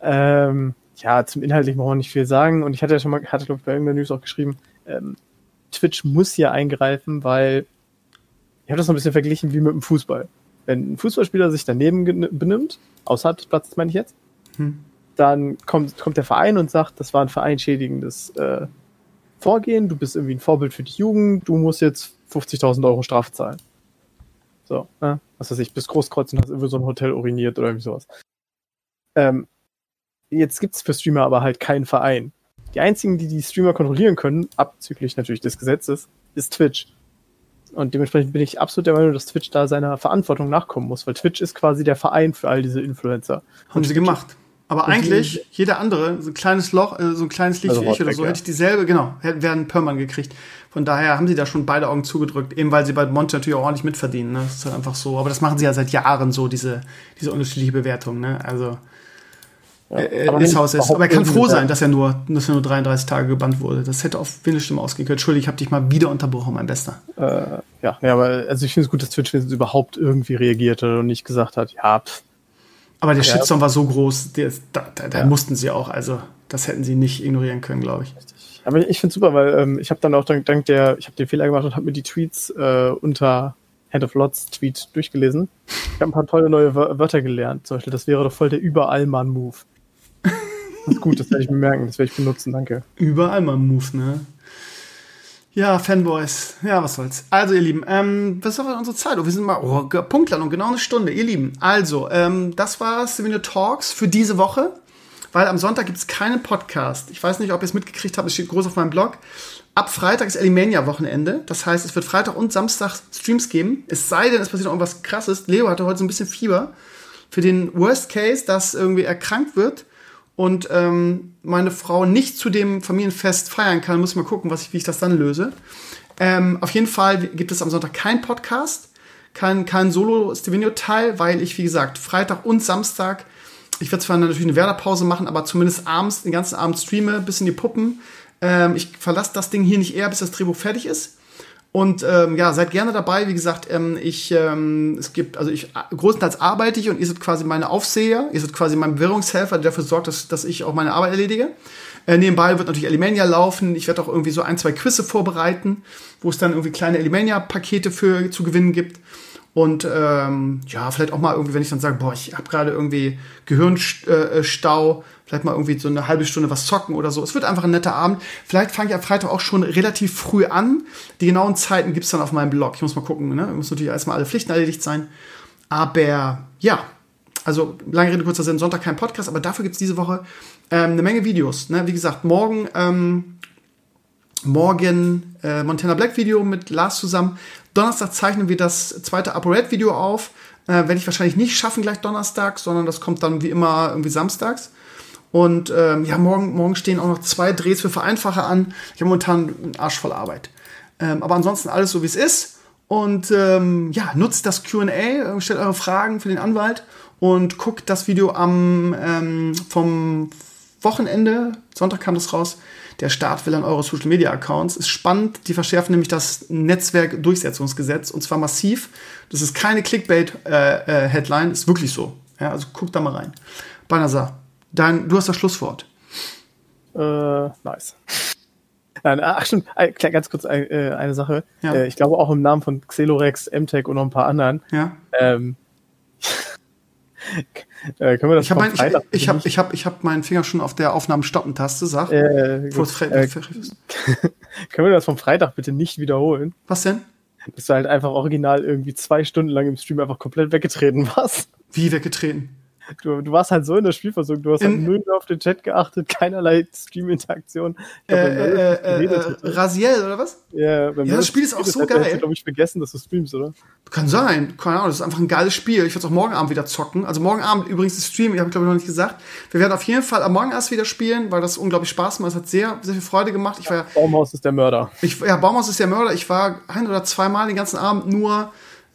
Ähm, ja, zum Inhaltlichen brauchen wir nicht viel sagen. Und ich hatte ja schon mal, hatte glaube ich bei irgendeiner News auch geschrieben, ähm, Twitch muss hier eingreifen, weil ich habe das noch ein bisschen verglichen wie mit dem Fußball. Wenn ein Fußballspieler sich daneben benimmt, außerhalb des Platzes meine ich jetzt, hm. dann kommt, kommt der Verein und sagt, das war ein vereinschädigendes äh, Vorgehen, du bist irgendwie ein Vorbild für die Jugend, du musst jetzt 50.000 Euro Strafe zahlen. So, äh, was weiß ich, bis Großkreuz und hast irgendwie so ein Hotel uriniert oder irgendwie sowas. Ähm, jetzt gibt es für Streamer aber halt keinen Verein. Die einzigen, die die Streamer kontrollieren können, abzüglich natürlich des Gesetzes, ist Twitch. Und dementsprechend bin ich absolut der Meinung, dass Twitch da seiner Verantwortung nachkommen muss, weil Twitch ist quasi der Verein für all diese Influencer. Haben sie gemacht. Aber eigentlich, jeder andere, so ein kleines Loch, äh, so ein kleines Licht also wie ich oder so, ja. hätte ich dieselbe, genau, werden Perman gekriegt. Von daher haben sie da schon beide Augen zugedrückt, eben weil sie bei Monte natürlich auch ordentlich mitverdienen. Ne? Das ist halt einfach so. Aber das machen sie ja seit Jahren so, diese, diese unterschiedliche Bewertung. Ne? Also, ja, äh, äh ist Haus ist. Aber er kann froh sein, dass er, nur, dass er nur 33 Tage gebannt wurde. Das hätte auf wenig Stimme ausgehen können. Entschuldigung, ich habe dich mal wieder unterbrochen, mein Bester. Äh, ja, ja, aber also ich finde es gut, dass Twitch überhaupt irgendwie reagiert hat und nicht gesagt hat, ja, pff, aber der ja. Shitstorm war so groß, der, da, da, da ja. mussten sie auch. Also, das hätten sie nicht ignorieren können, glaube ich. Aber ich finde es super, weil ähm, ich habe dann auch dank, dank der, ich habe den Fehler gemacht und habe mir die Tweets äh, unter Hand of Lots Tweet durchgelesen. Ich habe ein paar tolle neue Wörter gelernt. Zum Beispiel, das wäre doch voll der Überallmann-Move. [laughs] Das ist gut, das werde ich mir merken, das werde ich benutzen, danke. Überallmann-Move, ne? Ja, Fanboys. Ja, was soll's. Also, ihr Lieben, ähm, was denn unsere Zeit? Oh, wir sind mal, oh, Punktlandung, genau eine Stunde. Ihr Lieben, also, ähm, das war Souvenir Talks für diese Woche, weil am Sonntag gibt's keinen Podcast. Ich weiß nicht, ob ihr es mitgekriegt habt, es steht groß auf meinem Blog. Ab Freitag ist Elimania-Wochenende. Das heißt, es wird Freitag und Samstag Streams geben. Es sei denn, es passiert noch irgendwas krasses. Leo hatte heute so ein bisschen Fieber. Für den Worst Case, dass irgendwie erkrankt wird und ähm, meine Frau nicht zu dem Familienfest feiern kann, muss ich mal gucken, was ich, wie ich das dann löse. Ähm, auf jeden Fall gibt es am Sonntag keinen Podcast. kein, kein Solo-Stevenio-Teil, weil ich, wie gesagt, Freitag und Samstag, ich werde zwar natürlich eine Werderpause machen, aber zumindest abends, den ganzen Abend streame, bis in die Puppen. Ähm, ich verlasse das Ding hier nicht eher, bis das Drehbuch fertig ist. Und ähm, ja, seid gerne dabei. Wie gesagt, ähm, ich, ähm, es gibt, also ich großenteils arbeite ich und ihr seid quasi meine Aufseher, ihr seid quasi mein Bewährungshelfer, der dafür sorgt, dass, dass ich auch meine Arbeit erledige. Äh, nebenbei wird natürlich Alimania laufen. Ich werde auch irgendwie so ein, zwei Quizze vorbereiten, wo es dann irgendwie kleine Alimania-Pakete für zu gewinnen gibt. Und ähm, ja, vielleicht auch mal irgendwie, wenn ich dann sage, boah, ich habe gerade irgendwie Gehirnstau, vielleicht mal irgendwie so eine halbe Stunde was zocken oder so. Es wird einfach ein netter Abend. Vielleicht fange ich am Freitag auch schon relativ früh an. Die genauen Zeiten gibt's dann auf meinem Blog. Ich muss mal gucken, ne? Muss natürlich erstmal alle Pflichten erledigt sein. Aber ja, also lange Rede, kurzer Sinn, Sonntag kein Podcast, aber dafür gibt's diese Woche ähm, eine Menge Videos. Ne? Wie gesagt, morgen, ähm, morgen äh, Montana Black Video mit Lars zusammen. Donnerstag zeichnen wir das zweite ApoRed Video auf. Äh, Werde ich wahrscheinlich nicht schaffen gleich Donnerstag, sondern das kommt dann wie immer irgendwie samstags. Und ähm, ja, morgen, morgen stehen auch noch zwei Drehs für Vereinfacher an. Ich habe momentan einen Arsch voll Arbeit. Ähm, aber ansonsten alles so, wie es ist. Und ähm, ja, nutzt das QA, äh, stellt eure Fragen für den Anwalt und guckt das Video am ähm, vom Wochenende, Sonntag kam das raus, der Staat will an eure Social Media Accounts. Ist spannend, die verschärfen nämlich das Netzwerkdurchsetzungsgesetz und zwar massiv. Das ist keine Clickbait-Headline, äh, äh, ist wirklich so. Ja, also guckt da mal rein. Banasa, dein, du hast das Schlusswort. Äh, nice. Nein, ach stimmt, ganz kurz äh, eine Sache. Ja. Äh, ich glaube auch im Namen von Xelorex, MTech und noch ein paar anderen. Ja. Ähm, [laughs] äh, können wir das ich habe ich, ich hab, ich hab, ich hab meinen Finger schon auf der Aufnahmen-Stoppen-Taste, sag. Äh, äh, können wir das vom Freitag bitte nicht wiederholen? Was denn? Dass du halt einfach original irgendwie zwei Stunden lang im Stream einfach komplett weggetreten warst. Wie weggetreten? Du, du warst halt so in der Spielversuchung, du hast halt null auf den Chat geachtet, [laughs] keinerlei Stream-Interaktion. Äh, äh, äh, äh, Rasiel, oder was? Ja, ja das Spiel ist auch so geil. Du, glaube ich, vergessen, dass du streamst, oder? Kann sein, keine Ahnung, das ist einfach ein geiles Spiel. Ich werde es auch morgen Abend wieder zocken. Also morgen Abend übrigens das Stream, ich habe glaube ich noch nicht gesagt. Wir werden auf jeden Fall am Morgen erst wieder spielen, weil das unglaublich Spaß macht. Es hat sehr, sehr viel Freude gemacht. Ich war, ja, Baumhaus ist der Mörder. Ich, ja, Baumhaus ist der Mörder. Ich war ein oder zweimal den ganzen Abend nur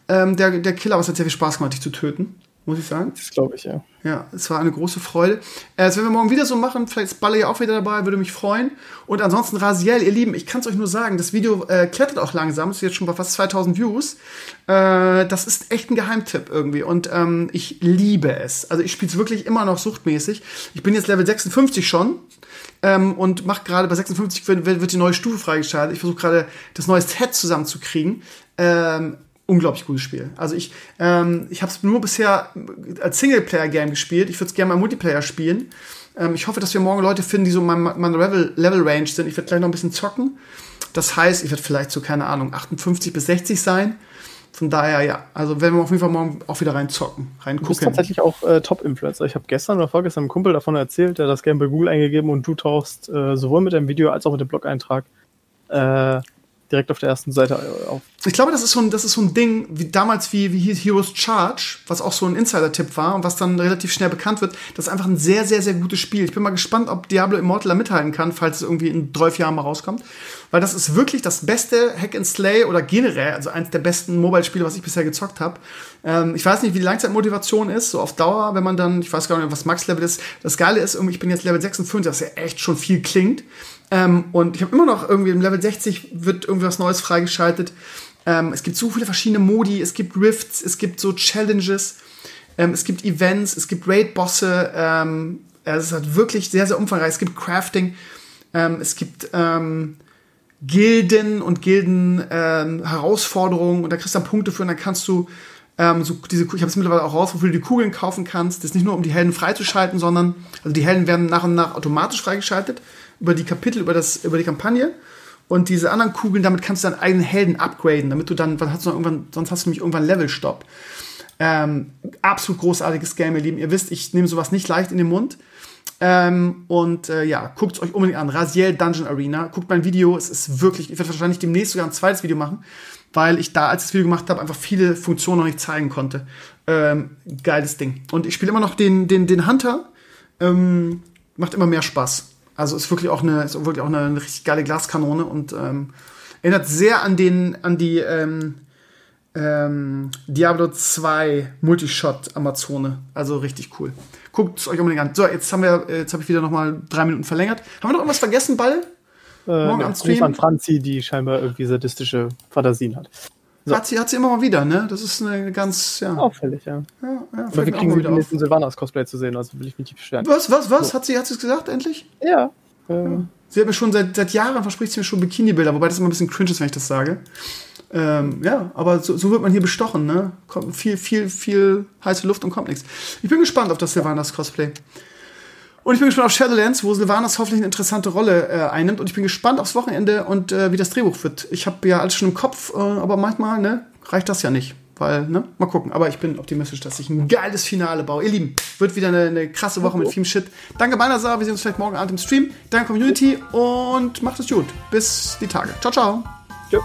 ähm, der, der Killer, aber es hat sehr viel Spaß gemacht, dich zu töten muss ich sagen. Das glaube ich, ja. Ja, es war eine große Freude. Äh, das werden wir morgen wieder so machen. Vielleicht ist Balle ja auch wieder dabei, würde mich freuen. Und ansonsten, Rasiel, ihr Lieben, ich kann es euch nur sagen, das Video äh, klettert auch langsam. Es ist jetzt schon bei fast 2000 Views. Äh, das ist echt ein Geheimtipp irgendwie. Und ähm, ich liebe es. Also ich spiele es wirklich immer noch suchtmäßig. Ich bin jetzt Level 56 schon. Ähm, und mache gerade bei 56 wird, wird, die neue Stufe freigeschaltet. Ich versuche gerade das neue Set zusammenzukriegen. Ähm, unglaublich gutes Spiel. Also ich, ähm, ich habe es nur bisher als Singleplayer-Game gespielt. Ich würde es gerne mal Multiplayer spielen. Ähm, ich hoffe, dass wir morgen Leute finden, die so in meiner Level, Level Range sind. Ich werde gleich noch ein bisschen zocken. Das heißt, ich werde vielleicht so, keine Ahnung, 58 bis 60 sein. Von daher, ja, also werden wir auf jeden Fall morgen auch wieder rein zocken, rein gucken. Du bist tatsächlich auch äh, Top-Influencer. Ich habe gestern oder vorgestern einem Kumpel davon erzählt, der das Game bei Google eingegeben und du tauchst äh, sowohl mit dem Video als auch mit dem Blog-Eintrag äh, direkt auf der ersten Seite auf. Ich glaube, das ist so ein, das ist so ein Ding, wie damals wie, wie Heroes Charge, was auch so ein Insider-Tipp war und was dann relativ schnell bekannt wird. Das ist einfach ein sehr, sehr, sehr gutes Spiel. Ich bin mal gespannt, ob Diablo Immortal da mithalten kann, falls es irgendwie in 12 Jahren mal rauskommt. Weil das ist wirklich das beste Hack and Slay oder generell, also eins der besten Mobile-Spiele, was ich bisher gezockt habe. Ähm, ich weiß nicht, wie die Langzeitmotivation ist, so auf Dauer, wenn man dann, ich weiß gar nicht, was Max-Level ist. Das Geile ist, ich bin jetzt Level 56, was ja echt schon viel klingt. Ähm, und ich habe immer noch irgendwie im Level 60 wird irgendwas Neues freigeschaltet. Ähm, es gibt so viele verschiedene Modi, es gibt Rifts, es gibt so Challenges, ähm, es gibt Events, es gibt Raid-Bosse. Ähm, es ist halt wirklich sehr, sehr umfangreich. Es gibt Crafting, ähm, es gibt ähm, Gilden und Gilden-Herausforderungen und da kriegst du dann Punkte für und dann kannst du ähm, so diese, ich habe es mittlerweile auch raus, wofür du die Kugeln kaufen kannst. Das ist nicht nur, um die Helden freizuschalten, sondern also die Helden werden nach und nach automatisch freigeschaltet über die Kapitel, über, das, über die Kampagne. Und diese anderen Kugeln, damit kannst du deinen eigenen Helden upgraden, damit du dann, hast du irgendwann, sonst hast du nämlich irgendwann Levelstopp. Ähm, absolut großartiges Game, ihr Lieben. Ihr wisst, ich nehme sowas nicht leicht in den Mund. Ähm, und äh, ja, guckt es euch unbedingt an. Rasiel Dungeon Arena. Guckt mein Video. Es ist wirklich, ich werde wahrscheinlich demnächst sogar ein zweites Video machen, weil ich da, als ich das Video gemacht habe, einfach viele Funktionen noch nicht zeigen konnte. Ähm, geiles Ding. Und ich spiele immer noch den, den, den Hunter. Ähm, macht immer mehr Spaß. Also ist wirklich auch eine, ist wirklich auch eine, richtig geile Glaskanone und ähm, erinnert sehr an den, an die, ähm, ähm, Diablo 2 Multishot Amazone. Also richtig cool. Guckt es euch unbedingt an. So, jetzt haben wir, jetzt habe ich wieder noch mal drei Minuten verlängert. Haben wir noch irgendwas vergessen, Ball? Äh, Morgen am Stream? an Franzi, die scheinbar irgendwie sadistische Fantasien hat. So. Hat, sie, hat sie immer mal wieder, ne? Das ist eine ganz, ja. Auffällig, ja. ja, ja Aber wir kriegen sie den nächsten Silvanas Cosplay zu sehen, also will ich mich nicht beschweren. Was, was, was? So. Hat sie, es gesagt, endlich? Ja. Ähm. Sie hat mir schon seit, seit Jahren verspricht sie mir schon Bikini-Bilder, wobei das immer ein bisschen cringe ist, wenn ich das sage. Ähm, ja, aber so, so, wird man hier bestochen, ne? Kommt viel, viel, viel heiße Luft und kommt nichts. Ich bin gespannt auf das Silvanas Cosplay. Und ich bin gespannt auf Shadowlands, wo Silvanas hoffentlich eine interessante Rolle äh, einnimmt. Und ich bin gespannt aufs Wochenende und äh, wie das Drehbuch wird. Ich habe ja alles schon im Kopf, äh, aber manchmal ne, reicht das ja nicht. Weil, ne, mal gucken. Aber ich bin optimistisch, dass ich ein geiles Finale baue. Ihr Lieben, wird wieder eine, eine krasse Woche mit viel Shit. Danke, Balnasar. Wir sehen uns vielleicht morgen Abend im Stream. Danke, Community. Und macht es gut. Bis die Tage. Ciao, ciao. Tschüss.